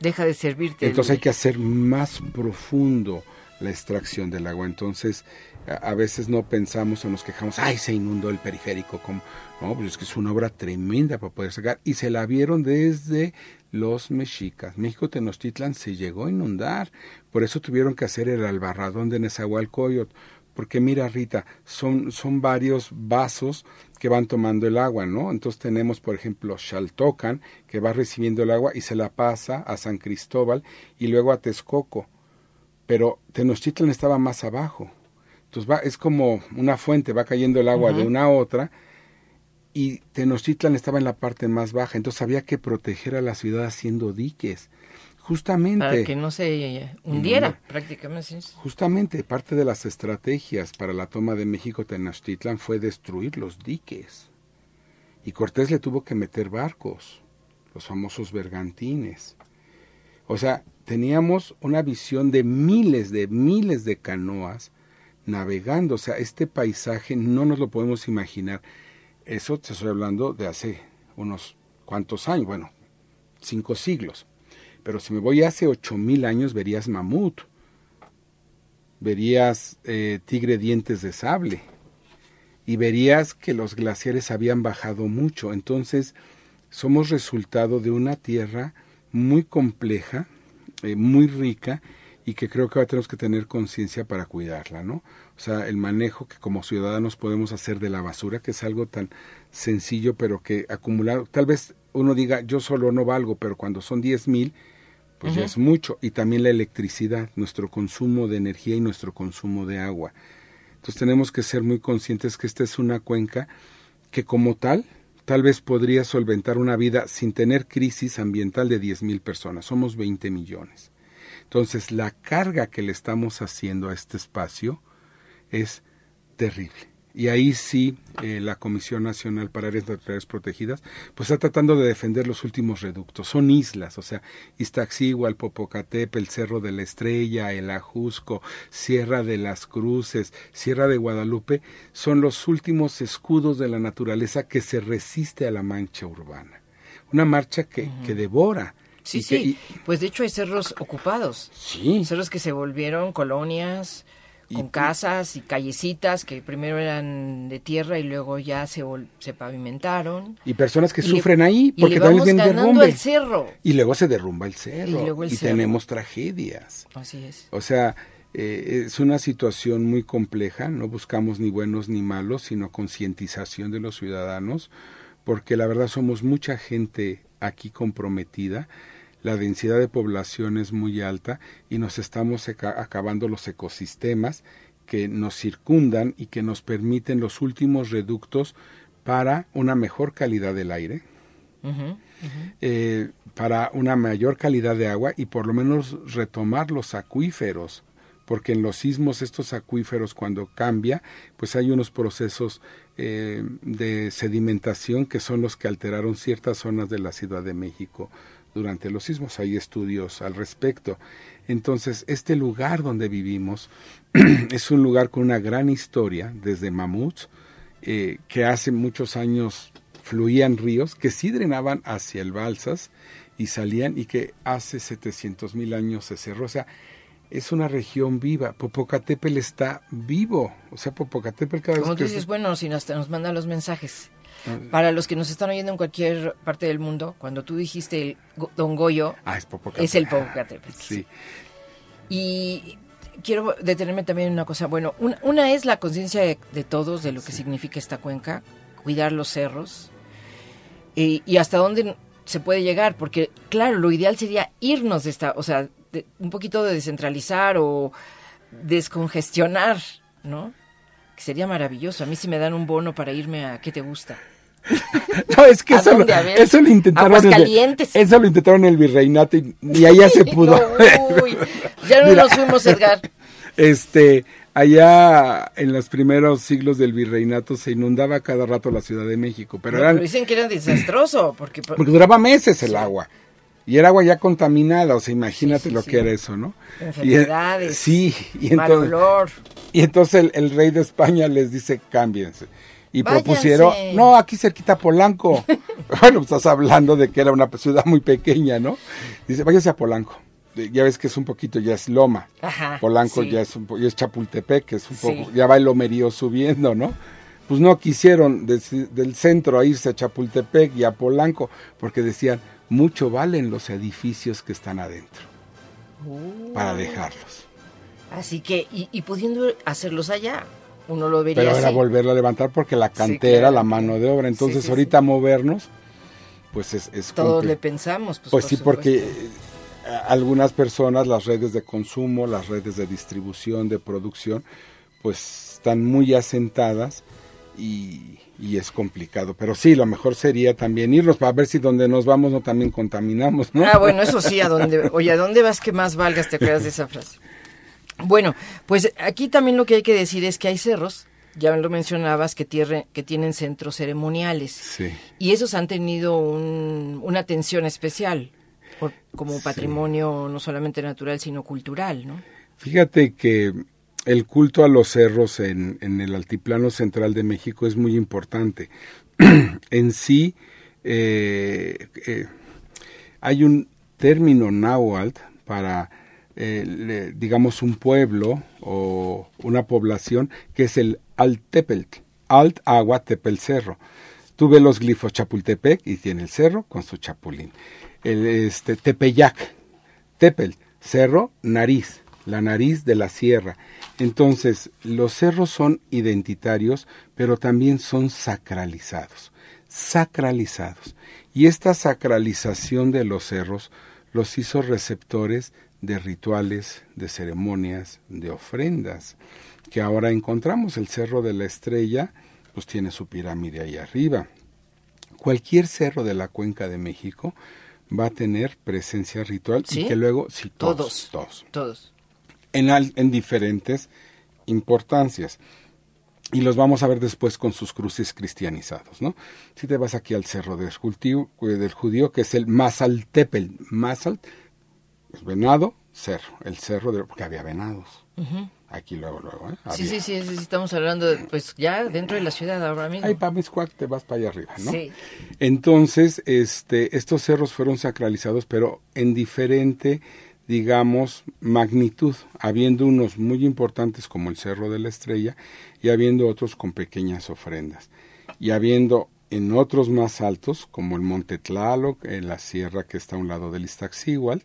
Deja de servirte. Entonces hay que hacer más profundo la extracción del agua. Entonces, a, veces no pensamos o nos quejamos, ay, se inundó el periférico. Como, no, pues es que es una obra tremenda para poder sacar. Y se la vieron desde los mexicas. México Tenochtitlan se llegó a inundar, por eso tuvieron que hacer el albarradón de Nezahualcóyotl, porque mira Rita, son, son varios vasos que van tomando el agua, ¿no? Entonces tenemos, por ejemplo, Xaltocan, que va recibiendo el agua y se la pasa a San Cristóbal y luego a Texcoco, pero Tenochtitlan estaba más abajo. Entonces va, es como una fuente, va cayendo el agua de una a otra, y Tenochtitlan estaba en la parte más baja, entonces había que proteger a la ciudad haciendo diques. Justamente. Para que no se hundiera, prácticamente. Justamente, parte de las estrategias para la toma de México Tenochtitlan fue destruir los diques. Y Cortés le tuvo que meter barcos, los famosos bergantines. O sea, teníamos una visión de miles de miles de canoas navegando. O sea, este paisaje no nos lo podemos imaginar. Eso te estoy hablando de hace unos cuantos años, bueno, cinco siglos. Pero si me voy hace ocho mil años, verías mamut, verías eh, tigre dientes de sable y verías que los glaciares habían bajado mucho. Entonces, somos resultado de una tierra muy compleja, eh, muy rica y que creo que ahora tenemos que tener conciencia para cuidarla, ¿no? O sea, el manejo que como ciudadanos podemos hacer de la basura, que es algo tan sencillo, pero que acumular, tal vez uno diga, yo solo no valgo, pero cuando son diez mil, pues ya es mucho. Y también la electricidad, nuestro consumo de energía y nuestro consumo de agua. Entonces tenemos que ser muy conscientes que esta es una cuenca que como tal, tal vez podría solventar una vida sin tener crisis ambiental de diez mil personas. Somos 20 millones. Entonces, la carga que le estamos haciendo a este espacio es terrible. Y ahí sí, eh, la Comisión Nacional para Áreas Naturales Protegidas, pues está tratando de defender los últimos reductos. Son islas, o sea, Iztaccíhuatl, Popocatépetl, el Cerro de la Estrella, el Ajusco, Sierra de las Cruces, Sierra de Guadalupe, son los últimos escudos de la naturaleza que se resiste a la mancha urbana. Una marcha que, que devora. Sí, y que- sí. y- Pues de hecho hay cerros ocupados. sí. Cerros que se volvieron colonias con Y- casas y callecitas que primero eran de tierra y luego ya se, vol- se pavimentaron. Y personas que Y le- sufren ahí y porque le también vamos derrumbe. al cerro. Y luego se derrumba el cerro. Y luego el cerro. tenemos tragedias. Así es. O sea, eh, es una situación muy compleja. No buscamos ni buenos ni malos, sino concientización de los ciudadanos, porque la verdad somos mucha gente aquí comprometida. La densidad de población es muy alta y nos estamos aca- acabando los ecosistemas que nos circundan y que nos permiten los últimos reductos para una mejor calidad del aire, eh, para una mayor calidad de agua y por lo menos retomar los acuíferos, porque en los sismos estos acuíferos cuando cambia, pues hay unos procesos eh, de sedimentación que son los que alteraron ciertas zonas de la Ciudad de México durante los sismos. Hay estudios al respecto. Entonces, este lugar donde vivimos <clears throat> es un lugar con una gran historia, desde mamuts, eh, que hace muchos años fluían ríos que sí drenaban hacia el Balsas y salían y que hace 700 mil años se cerró. O sea, es una región viva. Popocatépetl está vivo. O sea, Popocatépetl cada Como vez tú que... dices, bueno, si hasta nos mandan los mensajes. Ah. Para los que nos están oyendo en cualquier parte del mundo, cuando tú dijiste el Don Goyo, Ah, es el Popocatépetl. Sí. Y quiero detenerme también en una cosa. Bueno, una, una es la conciencia de, de todos de lo que significa esta cuenca, cuidar los cerros y, y hasta dónde se puede llegar, porque claro, lo ideal sería irnos de esta, o sea, de- un poquito de descentralizar o descongestionar, ¿no? Que sería maravilloso. A mí si me dan un bono para irme a ¿qué te gusta? <laughs> No, es que ¿A eso, lo, dónde? Eso lo intentaron. eso lo intentaron en el virreinato y, <laughs> y allá se pudo. No, uy, ya no Mira. nos fuimos, Edgar. <laughs> Este, allá en los primeros siglos del virreinato se inundaba cada rato la Ciudad de México, pero No, eran pero dicen que era desastroso, porque... porque duraba meses el agua. Y era agua ya contaminada, o sea, imagínate Sí, sí, lo sí. que era eso, ¿no? Y, Enfermedades, sí, y mal entonces, olor. y entonces el, el rey de España les dice, cámbiense. Y Váyanse. propusieron, no, aquí cerquita Polanco. <laughs> bueno, estás hablando de que era una ciudad muy pequeña, ¿no? Dice, váyase a Polanco. Ya ves que es un poquito, ya es Loma. Ajá, Polanco sí. ya es un ya es Chapultepec, que es un Sí. poco, ya va el lomerío subiendo, ¿no? Pues no quisieron del centro a irse a Chapultepec y a Polanco, porque decían, mucho valen los edificios que están adentro, Uh, para dejarlos. Así que, y, y pudiendo hacerlos allá, uno lo vería Pero era así. volverla a levantar porque la Sí, cantera, claro. la mano de obra, entonces Sí, sí, ahorita movernos, pues es, es Todos le pensamos. Pues, Pues por sí, porque supuesto. eh, algunas personas, las redes de consumo, las redes de distribución, de producción, pues están muy asentadas y, y es complicado. Pero sí, lo mejor sería también irnos para ver si donde nos vamos no también contaminamos, ¿no? Ah, bueno, eso sí, a dónde, oye, ¿a dónde vas que más valgas? ¿Te acuerdas de esa frase? Bueno, pues aquí también lo que hay que decir es que hay cerros, ya lo mencionabas, que, tierre- que tienen centros ceremoniales. Sí. Y esos han tenido un- una atención especial, por- como patrimonio no solamente natural, sino cultural, ¿no? Fíjate que el culto a los cerros en, el altiplano central de México es muy importante. <clears throat> en sí, eh, eh, hay un término náhuatl para, eh, le- digamos, un pueblo o una población que es el Altepelt, Alt Agua Tepel Cerro. Tú ves los glifos Chapultepec y tiene el cerro con su chapulín. El este, Tepeyac, Tepel, cerro, nariz, la nariz de la sierra. Entonces, los cerros son identitarios, pero también son sacralizados, sacralizados. Y esta sacralización de los cerros los hizo receptores de rituales, de ceremonias, de ofrendas, que ahora encontramos. El Cerro de la Estrella, pues tiene su pirámide ahí arriba. Cualquier cerro de la cuenca de México va a tener presencia ritual ¿Sí? y que luego, sí, todos, Todos. todos, Todos. En, al- en diferentes importancias. Y los vamos a ver después con sus cruces cristianizados, ¿no? Si te vas aquí al cerro del judío, del judío que es el Mazaltepel, Mazal, el venado, cerro, el cerro de, porque había venados. Aquí luego, luego, ¿eh? Sí, sí, sí, sí, estamos hablando, de, pues ya dentro de la ciudad ahora mismo. Ahí para Miscuac te vas para allá arriba, ¿no? Sí. Entonces, este, estos cerros fueron sacralizados, pero en diferente, digamos, magnitud, habiendo unos muy importantes como el Cerro de la Estrella y habiendo otros con pequeñas ofrendas. Y habiendo en otros más altos, como el Monte Tlaloc, en la sierra que está a un lado del Iztaccíhuatl,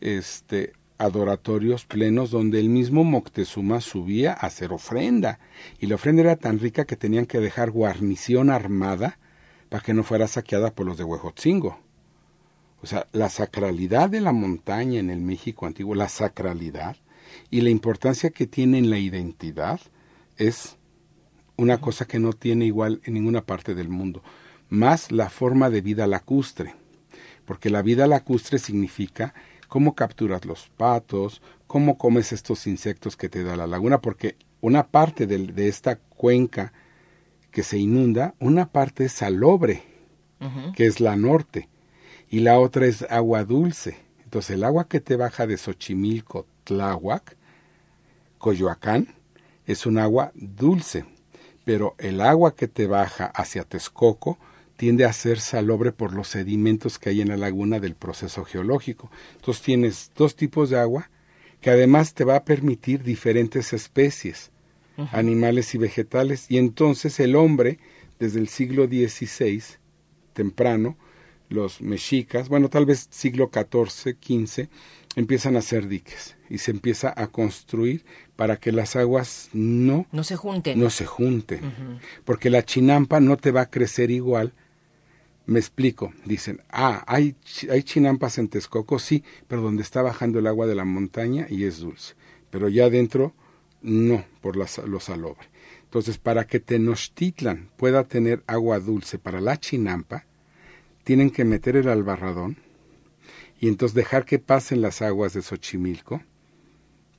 este, adoratorios plenos donde el mismo Moctezuma subía a hacer ofrenda. Y la ofrenda era tan rica que tenían que dejar guarnición armada para que no fuera saqueada por los de Huejotzingo. O sea, la sacralidad de la montaña en el México antiguo, la sacralidad y la importancia que tiene en la identidad es una cosa que no tiene igual en ninguna parte del mundo, más la forma de vida lacustre, porque la vida lacustre significa cómo capturas los patos, cómo comes estos insectos que te da la laguna, porque una parte de, esta cuenca que se inunda, una parte es salobre, que es la norte, y la otra es agua dulce. Entonces el agua que te baja de Xochimilco, Tláhuac, Coyoacán, es un agua dulce, pero el agua que te baja hacia Texcoco tiende a ser salobre por los sedimentos que hay en la laguna del proceso geológico. Entonces tienes dos tipos de agua que además te va a permitir diferentes especies, animales y vegetales, y entonces el hombre, desde el siglo XVI, temprano, los mexicas, bueno, tal vez siglo XIV, XV, empiezan a hacer diques y se empieza a construir para que las aguas no, No se junten. no se junten, porque la chinampa no te va a crecer igual. Me explico, dicen, ah, hay, hay chinampas en Texcoco, sí, pero donde está bajando el agua de la montaña y es dulce, pero ya adentro no, por la sa- lo salobre. Entonces, para que Tenochtitlan pueda tener agua dulce para la chinampa, tienen que meter el albarradón y entonces dejar que pasen las aguas de Xochimilco,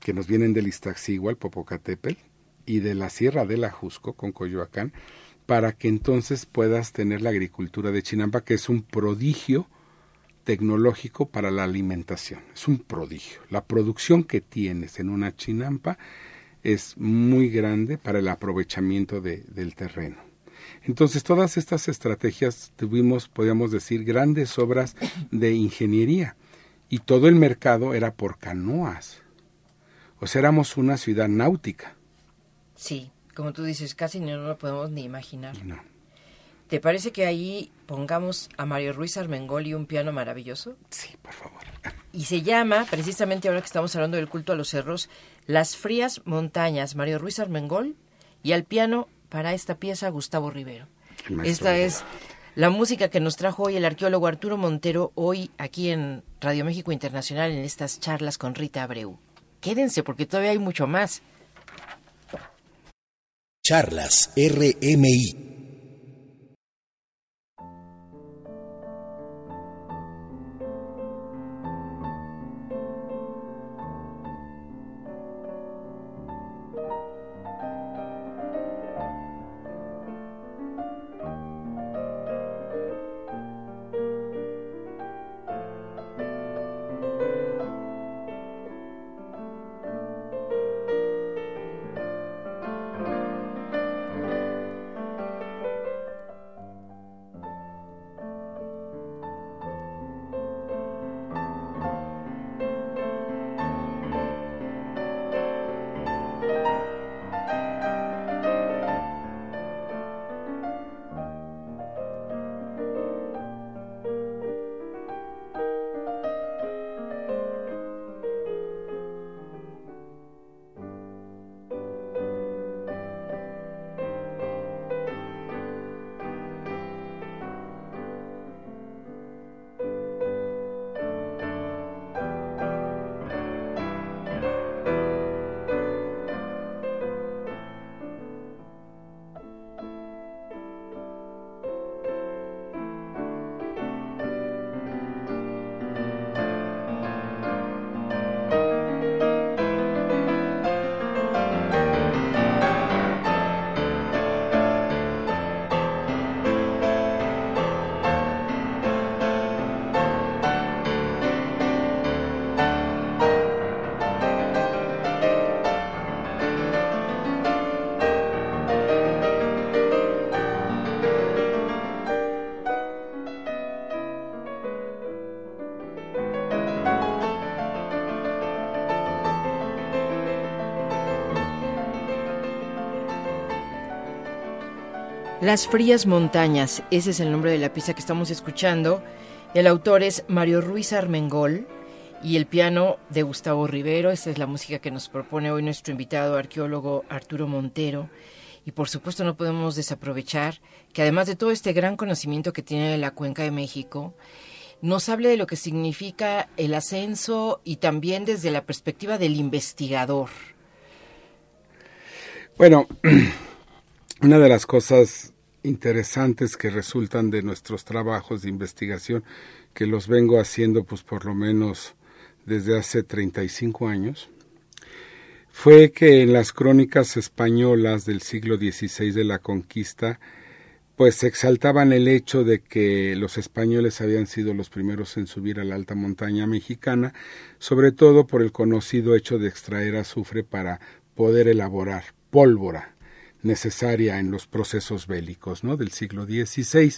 que nos vienen del Iztaccíhuatl, Popocatépetl, y de la Sierra del Ajusco con Coyoacán, para que entonces puedas tener la agricultura de Chinampa, que es un prodigio tecnológico para la alimentación. Es un prodigio. La producción que tienes en una chinampa es muy grande para el aprovechamiento de- del terreno. Entonces, todas estas estrategias tuvimos, podríamos decir, grandes obras de ingeniería y todo el mercado era por canoas. O sea, éramos una ciudad náutica. Sí, como tú dices, casi no lo podemos ni imaginar. No. ¿Te parece que ahí pongamos a Mario Ruiz Armengol y un piano maravilloso? Sí, por favor. Y se llama, precisamente ahora que estamos hablando del culto a los cerros, Las Frías Montañas, Mario Ruiz Armengol, y al piano para esta pieza Gustavo Rivero. Esta Rivero. es la música que nos trajo hoy el arqueólogo Arturo Montero, hoy aquí en Radio México Internacional en estas charlas con Rita Abreu. Quédense porque todavía hay mucho más. Charlas RMI. Las frías montañas, ese es el nombre de la pieza que estamos escuchando. El autor es Mario Ruiz Armengol y el piano de Gustavo Rivero. Esta es la música que nos propone hoy nuestro invitado arqueólogo Arturo Montero. Y por supuesto no podemos desaprovechar que además de todo este gran conocimiento que tiene de la cuenca de México, nos hable de lo que significa el ascenso y también desde la perspectiva del investigador. Bueno, <clears throat> una de las cosas interesantes que resultan de nuestros trabajos de investigación, que los vengo haciendo pues por lo menos desde hace 35 años, fue que en las crónicas españolas del siglo XVI de la conquista, pues exaltaban el hecho de que los españoles habían sido los primeros en subir a la alta montaña mexicana, sobre todo por el conocido hecho de extraer azufre para poder elaborar pólvora necesaria en los procesos bélicos ¿no? del siglo XVI.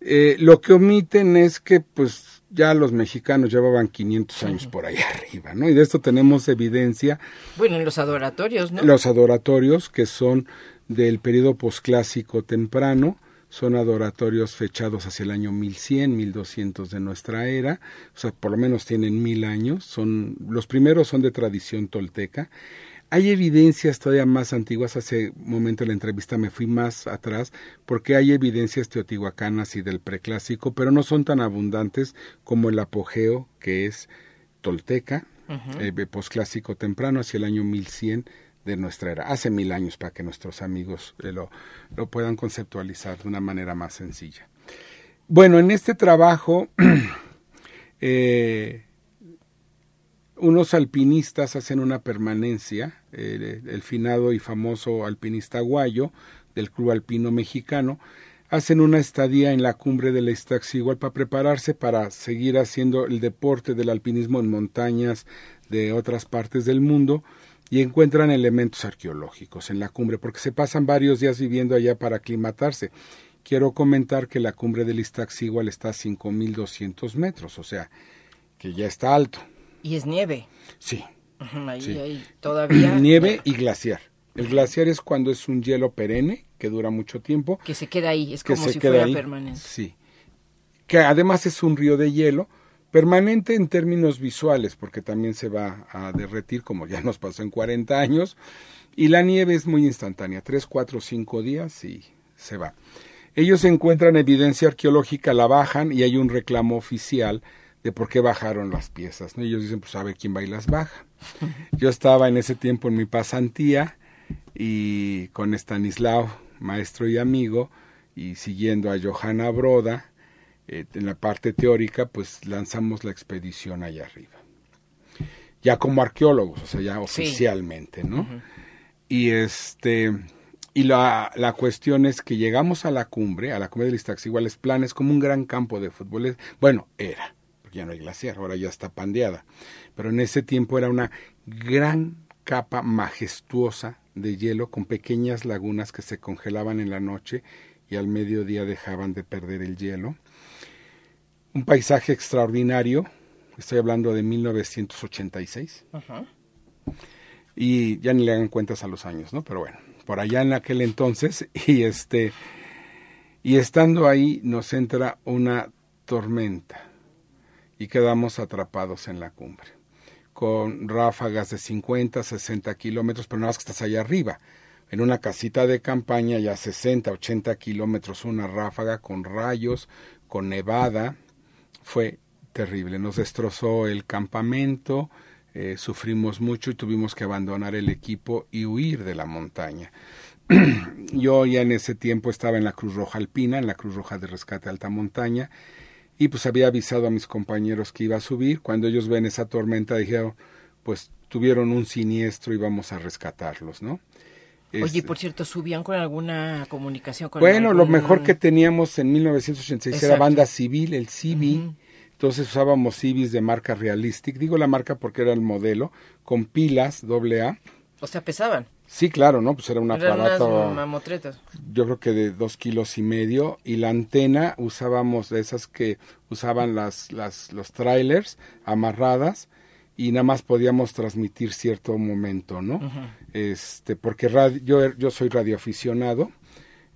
Eh, lo que omiten es que pues ya los mexicanos llevaban 500 años por ahí arriba, ¿no? Y de esto tenemos evidencia. Bueno, en los adoratorios, ¿no? Los adoratorios que son del periodo posclásico temprano, son adoratorios fechados hacia el año 1100, 1200 de nuestra era, o sea, por lo menos tienen mil años, son, los primeros son de tradición tolteca, hay evidencias todavía más antiguas, hace un momento en la entrevista me fui más atrás, porque hay evidencias teotihuacanas y del preclásico, pero no son tan abundantes como el apogeo que es tolteca, eh, posclásico temprano, hacia el año 1100 de nuestra era, hace mil años para que nuestros amigos eh, lo, lo puedan conceptualizar de una manera más sencilla. Bueno, en este trabajo <clears throat> eh, unos alpinistas hacen una permanencia, el finado y famoso alpinista Guayo del Club Alpino Mexicano, hacen una estadía en la cumbre del Iztaccíhuatl para prepararse para seguir haciendo el deporte del alpinismo en montañas de otras partes del mundo y encuentran elementos arqueológicos en la cumbre porque se pasan varios días viviendo allá para aclimatarse. Quiero comentar que la cumbre del Iztaccíhuatl está a 5200 metros, o sea, que ya está alto. Y es nieve. Sí. ahí, todavía. <clears throat> Nieve y glaciar. El glaciar es cuando es un hielo perenne, que dura mucho tiempo. Que se queda ahí, es como si fuera permanente. Sí. Que además es un río de hielo, permanente en términos visuales, porque también se va a derretir, como ya nos pasó en 40 años. Y la nieve es muy instantánea, 3, 4, 5 días y se va. Ellos encuentran evidencia arqueológica, la bajan y hay un reclamo oficial de por qué bajaron las piezas. ¿no? Ellos dicen, pues a ver quién va y las baja. Yo estaba en ese tiempo en mi pasantía y con Stanislao, maestro y amigo, y siguiendo a Johanna Broda, eh, en la parte teórica, pues lanzamos la expedición allá arriba. Ya como arqueólogos, o sea, ya oficialmente, ¿no? Y este... Y la, la, cuestión es que llegamos a la cumbre, a la cumbre del Iztaccíhuatl, es plan, es como un gran campo de fútbol. Bueno, era ya no hay glaciar, ahora ya está pandeada. Pero en ese tiempo era una gran capa majestuosa de hielo con pequeñas lagunas que se congelaban en la noche y al mediodía dejaban de perder el hielo. Un paisaje extraordinario, estoy hablando de 1986. Y ya ni le hagan cuentas a los años, ¿no? Pero bueno, por allá en aquel entonces <laughs> y este y estando ahí nos entra una tormenta y quedamos atrapados en la cumbre, con ráfagas de 50, 60 kilómetros, pero nada más que estás allá arriba. En una casita de campaña ya 60, 80 kilómetros, una ráfaga con rayos, con nevada, fue terrible. Nos destrozó el campamento, eh, sufrimos mucho y tuvimos que abandonar el equipo y huir de la montaña. <clears throat> Yo ya en ese tiempo estaba en la Cruz Roja Alpina, en la Cruz Roja de Rescate Alta Montaña, y pues había avisado a mis compañeros que iba a subir. Cuando ellos ven esa tormenta dijeron, pues tuvieron un siniestro y vamos a rescatarlos, ¿no? Oye, este por cierto, ¿subían con alguna comunicación? Con bueno, lo mejor que teníamos en 1986 era banda civil, el CIVI. Entonces usábamos CIVIs de marca Realistic. Digo la marca porque era el modelo, con pilas AA. O sea, pesaban. Sí, claro, ¿no? Pues era un aparato. mamotretas. Yo creo que de dos kilos y medio. Y la antena usábamos de esas que usaban las, las, los trailers amarradas y nada más podíamos transmitir cierto momento, ¿no? Este, porque radio, yo, yo soy radioaficionado,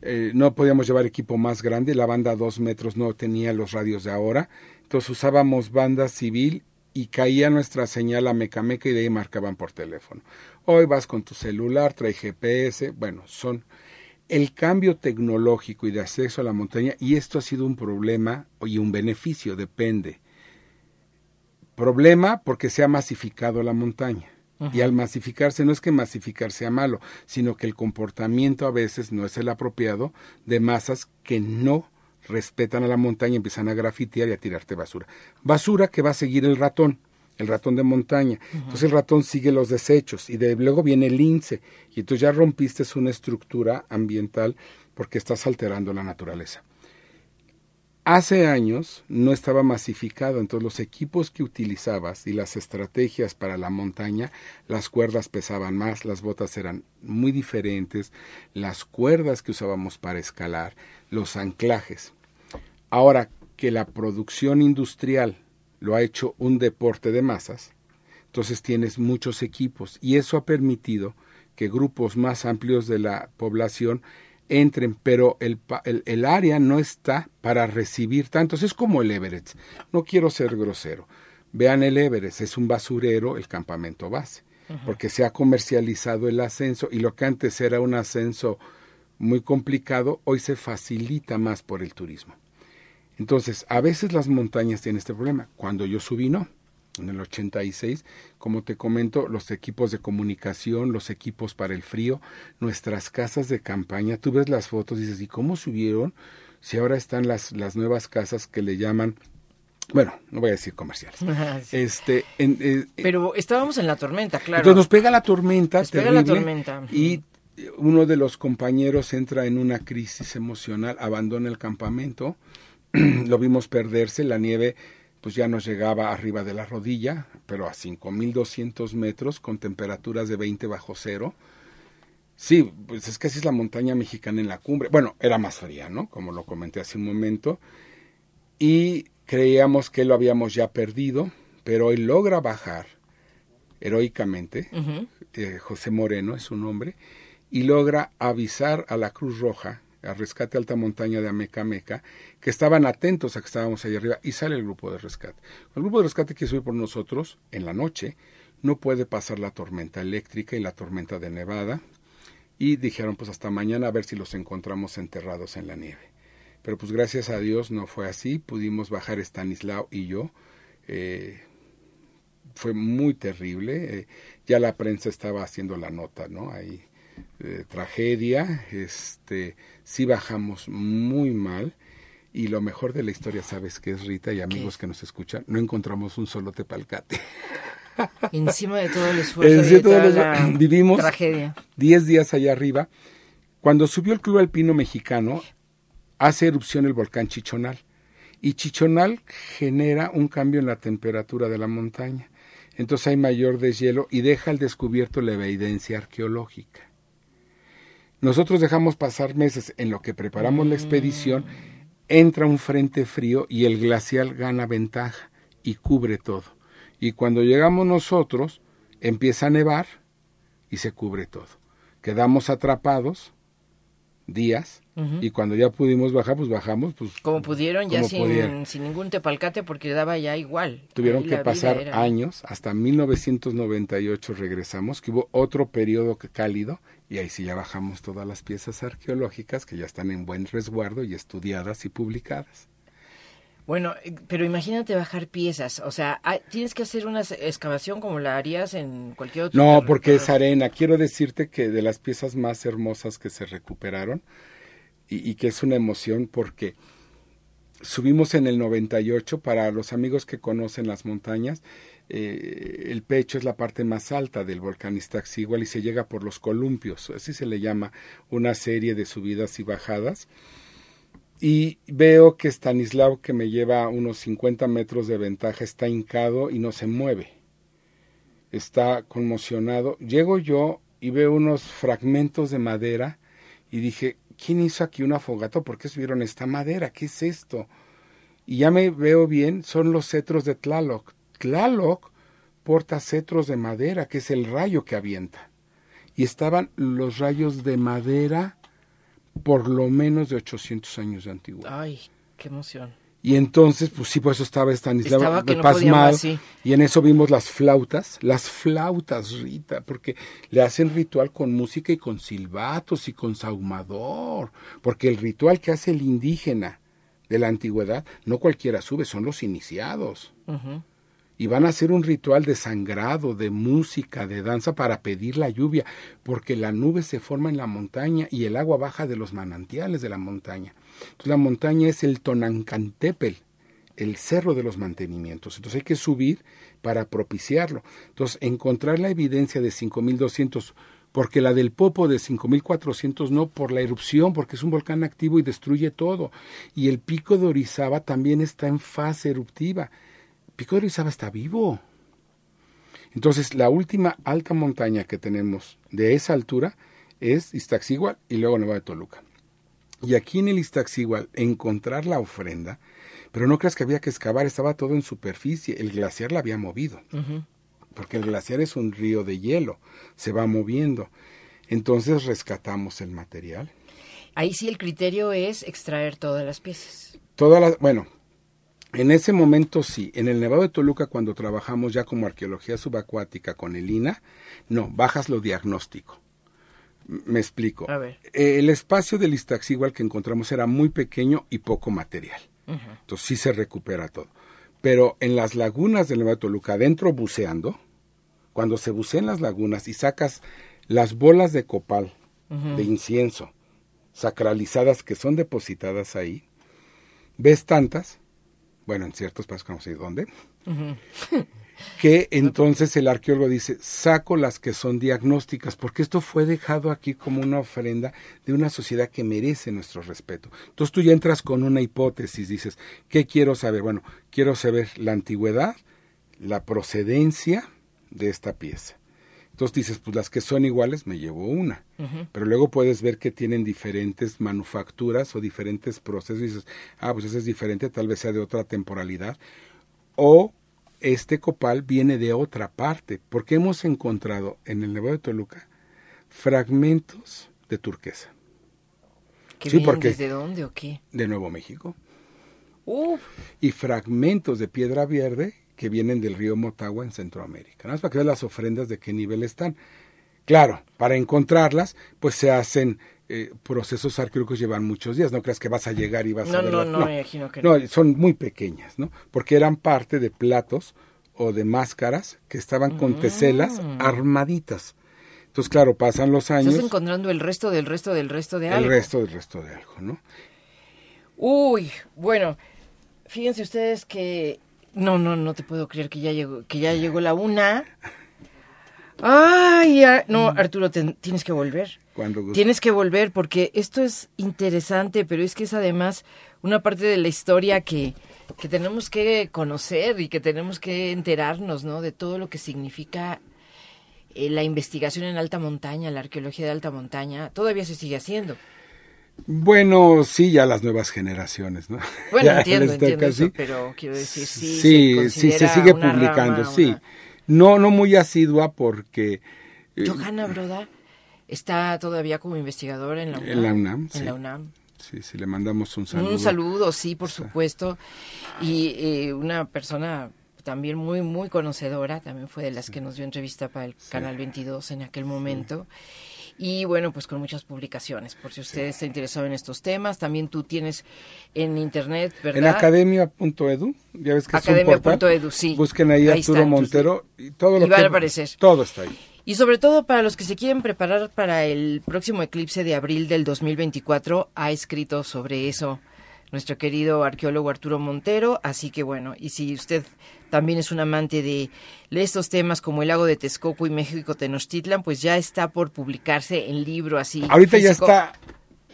eh, no podíamos llevar equipo más grande, la banda a dos metros no tenía los radios de ahora, entonces usábamos banda civil y caía nuestra señal a mecameca y de ahí marcaban por teléfono. Hoy vas con tu celular, trae GPS, bueno, son el cambio tecnológico y de acceso a la montaña, y esto ha sido un problema y un beneficio, depende. Problema porque se ha masificado la montaña. Y al masificarse no es que masificar sea malo, sino que el comportamiento a veces no es el apropiado de masas que no respetan a la montaña, empiezan a grafitear y a tirarte basura. Basura que va a seguir el ratón, el ratón de montaña. Entonces el ratón sigue los desechos y de luego viene el lince y entonces ya rompiste una estructura ambiental porque estás alterando la naturaleza. Hace años no estaba masificado, entonces los equipos que utilizabas y las estrategias para la montaña, las cuerdas pesaban más, las botas eran muy diferentes, las cuerdas que usábamos para escalar, los anclajes. Ahora que la producción industrial lo ha hecho un deporte de masas, entonces tienes muchos equipos y eso ha permitido que grupos más amplios de la población entren, pero el, el, área no está para recibir tantos. Es como el Everett. No quiero ser grosero. Vean el Everest, es un basurero, el campamento base, porque se ha comercializado el ascenso y lo que antes era un ascenso muy complicado, hoy se facilita más por el turismo. Entonces, a veces las montañas tienen este problema. Cuando yo subí, no en el 86, como te comento, los equipos de comunicación, los equipos para el frío, nuestras casas de campaña, tú ves las fotos y dices, ¿y cómo subieron? Si ahora están las, las nuevas casas que le llaman bueno, no voy a decir comerciales. <laughs> Este, eh, Pero estábamos en la tormenta, claro. Entonces nos pega la tormenta, pega la tormenta. Y uno de los compañeros entra en una crisis emocional, abandona el campamento, <clears throat> lo vimos perderse, la nieve pues ya nos llegaba arriba de la rodilla, pero a 5.200 metros con temperaturas de 20 bajo cero. Sí, pues es que así es la montaña mexicana en la cumbre. Bueno, era más fría, ¿no? Como lo comenté hace un momento. Y creíamos que lo habíamos ya perdido, pero él logra bajar heroicamente. Eh, José Moreno es su nombre. Y logra avisar a la Cruz Roja a Rescate Alta Montaña de Ameca Meca, que estaban atentos a que estábamos ahí arriba, y sale el grupo de rescate. El grupo de rescate que sube por nosotros en la noche no puede pasar la tormenta eléctrica y la tormenta de nevada, y dijeron pues hasta mañana a ver si los encontramos enterrados en la nieve. Pero pues gracias a Dios no fue así, pudimos bajar Stanislao y yo. Eh, fue muy terrible, eh, ya la prensa estaba haciendo la nota, ¿no? Ahí tragedia, este, sí bajamos muy mal. Y lo mejor de la historia, ¿sabes qué es, Rita? Y amigos que nos escuchan, no encontramos un solo tepalcate. <laughs> Encima de todo el esfuerzo de toda la vivimos tragedia. 10 días allá arriba. Cuando subió el Club Alpino Mexicano, hace erupción el volcán Chichonal. Y Chichonal genera un cambio en la temperatura de la montaña. Entonces hay mayor deshielo y deja al descubierto la evidencia arqueológica. Nosotros dejamos pasar meses en lo que preparamos la expedición, entra un frente frío y el glacial gana ventaja y cubre todo. Y cuando llegamos nosotros, empieza a nevar y se cubre todo. Quedamos atrapados días y cuando ya pudimos bajar, pues bajamos. pues Como pudieron, ya sin, sin, ningún tepalcate porque daba ya igual. Tuvieron que pasar años, hasta 1998 regresamos, que hubo otro periodo cálido y ahí sí ya bajamos todas las piezas arqueológicas que ya están en buen resguardo y estudiadas y publicadas. Bueno, eh, pero imagínate bajar piezas, o sea, tienes que hacer una excavación como la harías en cualquier otro No, porque es arena. Quiero decirte que de las piezas más hermosas que se recuperaron y, y que es una emoción porque subimos en el 98 para los amigos que conocen las montañas eh, el pecho es la parte más alta del volcán Iztaccíhuatl y se llega por los columpios, así se le llama una serie de subidas y bajadas. Y veo que Stanislao, que me lleva unos 50 metros de ventaja, está hincado y no se mueve. Está conmocionado. Llego yo y veo unos fragmentos de madera y dije, ¿quién hizo aquí una fogata? ¿Por qué subieron esta madera? ¿Qué es esto? Y ya me veo bien, son los cetros de Tlaloc. Tlaloc porta cetros de madera, que es el rayo que avienta. Y estaban los rayos de madera por lo menos de 800 años de antigüedad. Ay, qué emoción. Y entonces, pues sí, por eso estaba Stanislao Estaba que pasmado. Y en eso vimos las flautas, las flautas, Rita, porque le hacen ritual con música y con silbatos y con saumador. Porque el ritual que hace el indígena de la antigüedad, no cualquiera sube, son los iniciados. Y van a hacer un ritual de sangrado, de música, de danza para pedir la lluvia, porque la nube se forma en la montaña y el agua baja de los manantiales de la montaña. Entonces la montaña es el Tonancantepel, el cerro de los mantenimientos. Entonces hay que subir para propiciarlo. Entonces encontrar la evidencia de 5200 porque la del Popo de 5400 no por la erupción, porque es un volcán activo y destruye todo. Y el pico de Orizaba también está en fase eruptiva. Pico de Orizaba está vivo. Entonces, la última alta montaña que tenemos de esa altura es Iztaccíhuatl y luego Nueva de Toluca. Y aquí en el Iztaccíhuatl encontrar la ofrenda, pero no creas que había que excavar, estaba todo en superficie, el glaciar la había movido, porque el glaciar es un río de hielo, se va moviendo. Entonces rescatamos el material. Ahí sí el criterio es extraer todas las piezas. Todas las, bueno, en ese momento sí, en el Nevado de Toluca cuando trabajamos ya como arqueología subacuática con el INA, no, bajas lo diagnóstico. Me explico. A ver. Eh, El espacio del Iztaccíhuatl que encontramos era muy pequeño y poco material. Entonces sí se recupera todo. Pero en las lagunas del Nevado de Toluca, adentro buceando, cuando se bucea en las lagunas y sacas las bolas de copal, de incienso, sacralizadas que son depositadas ahí, ves tantas, bueno, en ciertos países, no sé dónde, <laughs> que entonces el arqueólogo dice, saco las que son diagnósticas, porque esto fue dejado aquí como una ofrenda de una sociedad que merece nuestro respeto. Entonces tú ya entras con una hipótesis, dices, ¿qué quiero saber? Bueno, quiero saber la antigüedad, la procedencia de esta pieza. Entonces dices, pues las que son iguales me llevo una. Pero luego puedes ver que tienen diferentes manufacturas o diferentes procesos y dices, ah, pues ese es diferente, tal vez sea de otra temporalidad. O este copal viene de otra parte, porque hemos encontrado en el Nevado de Toluca fragmentos de turquesa, ¿Qué Sí, porque- desde dónde o qué? de Nuevo México, y fragmentos de piedra verde que vienen del río Motagua en Centroamérica. Nada más para que veas las ofrendas de qué nivel están. Claro, para encontrarlas, pues se hacen eh, procesos arqueológicos llevan muchos días. No creas que vas a llegar y vas No, a ver. no, no, me imagino que no. son muy pequeñas, ¿no? Porque eran parte de platos o de máscaras que estaban con teselas Mm. armaditas. Entonces, claro, pasan los años. estás encontrando el resto del resto del resto de el algo. resto del resto de algo, ¿no? Uy, bueno, fíjense ustedes que no, no, no te puedo creer que ya llegó, que ya llegó la una. Ay, ya- no, Arturo, te- tienes que volver. Cuando. Tienes que volver porque esto es interesante, pero es que es además una parte de la historia que, que tenemos que conocer y que tenemos que enterarnos, ¿no? De todo lo que significa eh, la investigación en alta montaña, la arqueología de alta montaña. Todavía se sigue haciendo. Bueno, sí, ya las nuevas generaciones, ¿no? <laughs> Bueno, Ya entiendo, entiendo eso, pero quiero decir, sí, sí, se sí, sigue publicando, rama, sí. una- No, no muy asidua porque eh, Johanna Broda está todavía como investigadora en la UNAM. En la UNAM, En sí. la UNAM. sí, sí, le mandamos un saludo. Un saludo, sí, por supuesto. Y eh, una persona también muy, muy conocedora, también fue de las que nos dio entrevista para el Canal 22 en aquel momento. Y bueno, pues con muchas publicaciones, por si usted está interesado en estos temas. También tú tienes en internet, ¿verdad? En academia.edu, ya ves que es un portal. sí. Busquen ahí Ahí Arturo Montero y todo lo y van que a aparecer. todo está ahí. Y sobre todo para los que se quieren preparar para el próximo eclipse de abril del 2024, ha escrito sobre eso nuestro querido arqueólogo Arturo Montero. Así que bueno, y si usted también es un amante de, estos temas como el lago de Texcoco y México Tenochtitlan, pues ya está por publicarse en libro así. Ahorita ya está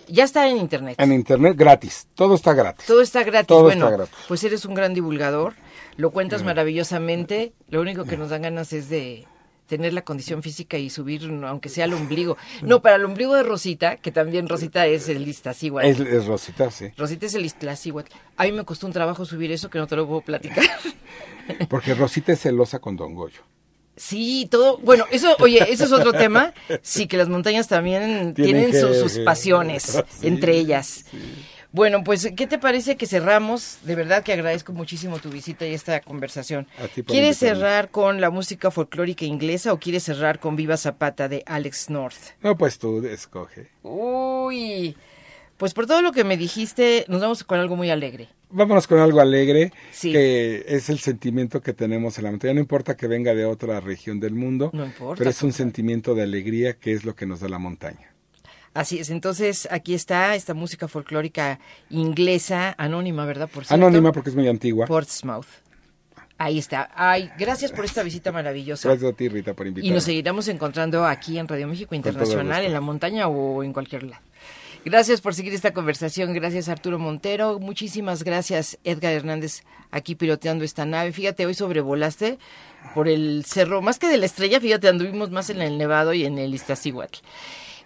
Ya está en internet. en internet gratis, todo está gratis. Todo está gratis. Todo bueno, está gratis. pues eres un gran divulgador, lo cuentas maravillosamente. Lo único que nos dan ganas es de tener la condición física y subir, aunque sea al ombligo. No, para el ombligo de Rosita, que también Rosita es el Iztaccíhuatl. Es, es Rosita, sí. Rosita es el Iztaccíhuatl. A mí me costó un trabajo subir eso que no te lo puedo platicar. <laughs> Porque Rosita es celosa con Don Goyo. Sí, todo. Bueno, eso, oye, eso es otro tema. Sí, que las montañas también tienen, sus pasiones <laughs> entre ellas. Bueno, pues, ¿qué te parece que cerramos? De verdad que agradezco muchísimo tu visita y esta conversación. ¿Quieres cerrar con la música folclórica inglesa o quieres cerrar con Viva Zapata de Alex North? No, pues tú escoge. Uy, pues por todo lo que me dijiste, nos vamos con algo muy alegre vámonos con algo alegre, que es el sentimiento que tenemos en la montaña. No importa que venga de otra región del mundo, pero es un sentimiento de alegría que es lo que nos da la montaña. Así es, entonces aquí está esta música folclórica inglesa, anónima, ¿verdad? Por anónima porque es muy antigua. Portsmouth. Ahí está. Ay, gracias por esta visita maravillosa. Gracias a ti, Rita, por invitarme. Y nos seguiremos encontrando aquí en Radio México Internacional, en la montaña o en cualquier lado. Gracias por seguir esta conversación. Gracias Arturo Montero. Muchísimas gracias Edgar Hernández aquí piloteando esta nave. Fíjate, hoy sobrevolaste por el cerro, más que de la estrella, fíjate, anduvimos más en el Nevado y en el Iztaccíhuatl.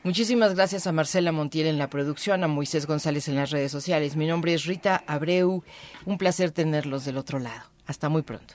Muchísimas gracias a Marcela Montiel en la producción, a Moisés González en las redes sociales. Mi nombre es Rita Abreu. Un placer tenerlos del otro lado. Hasta muy pronto.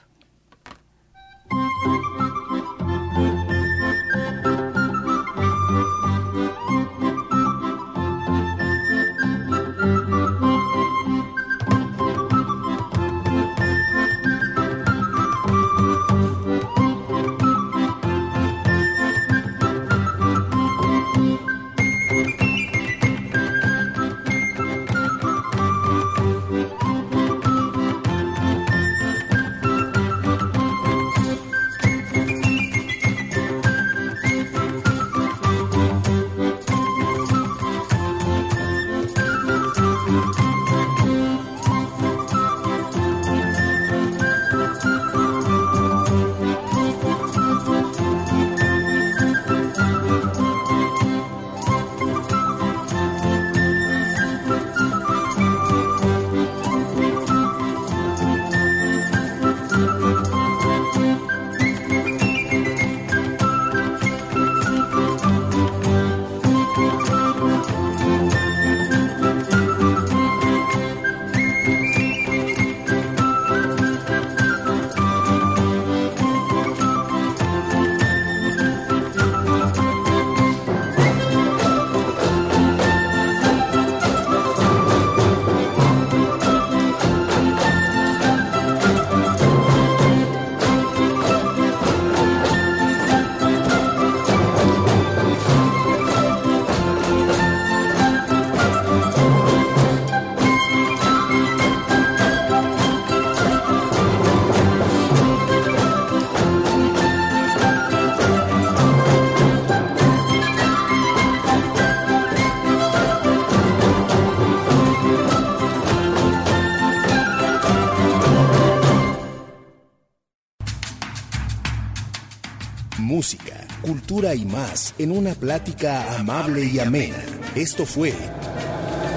Y más en una plática amable y amena. Esto fue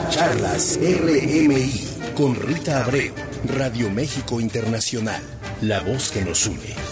Charlas RMI con Rita Abreu, Radio México Internacional, la voz que nos une.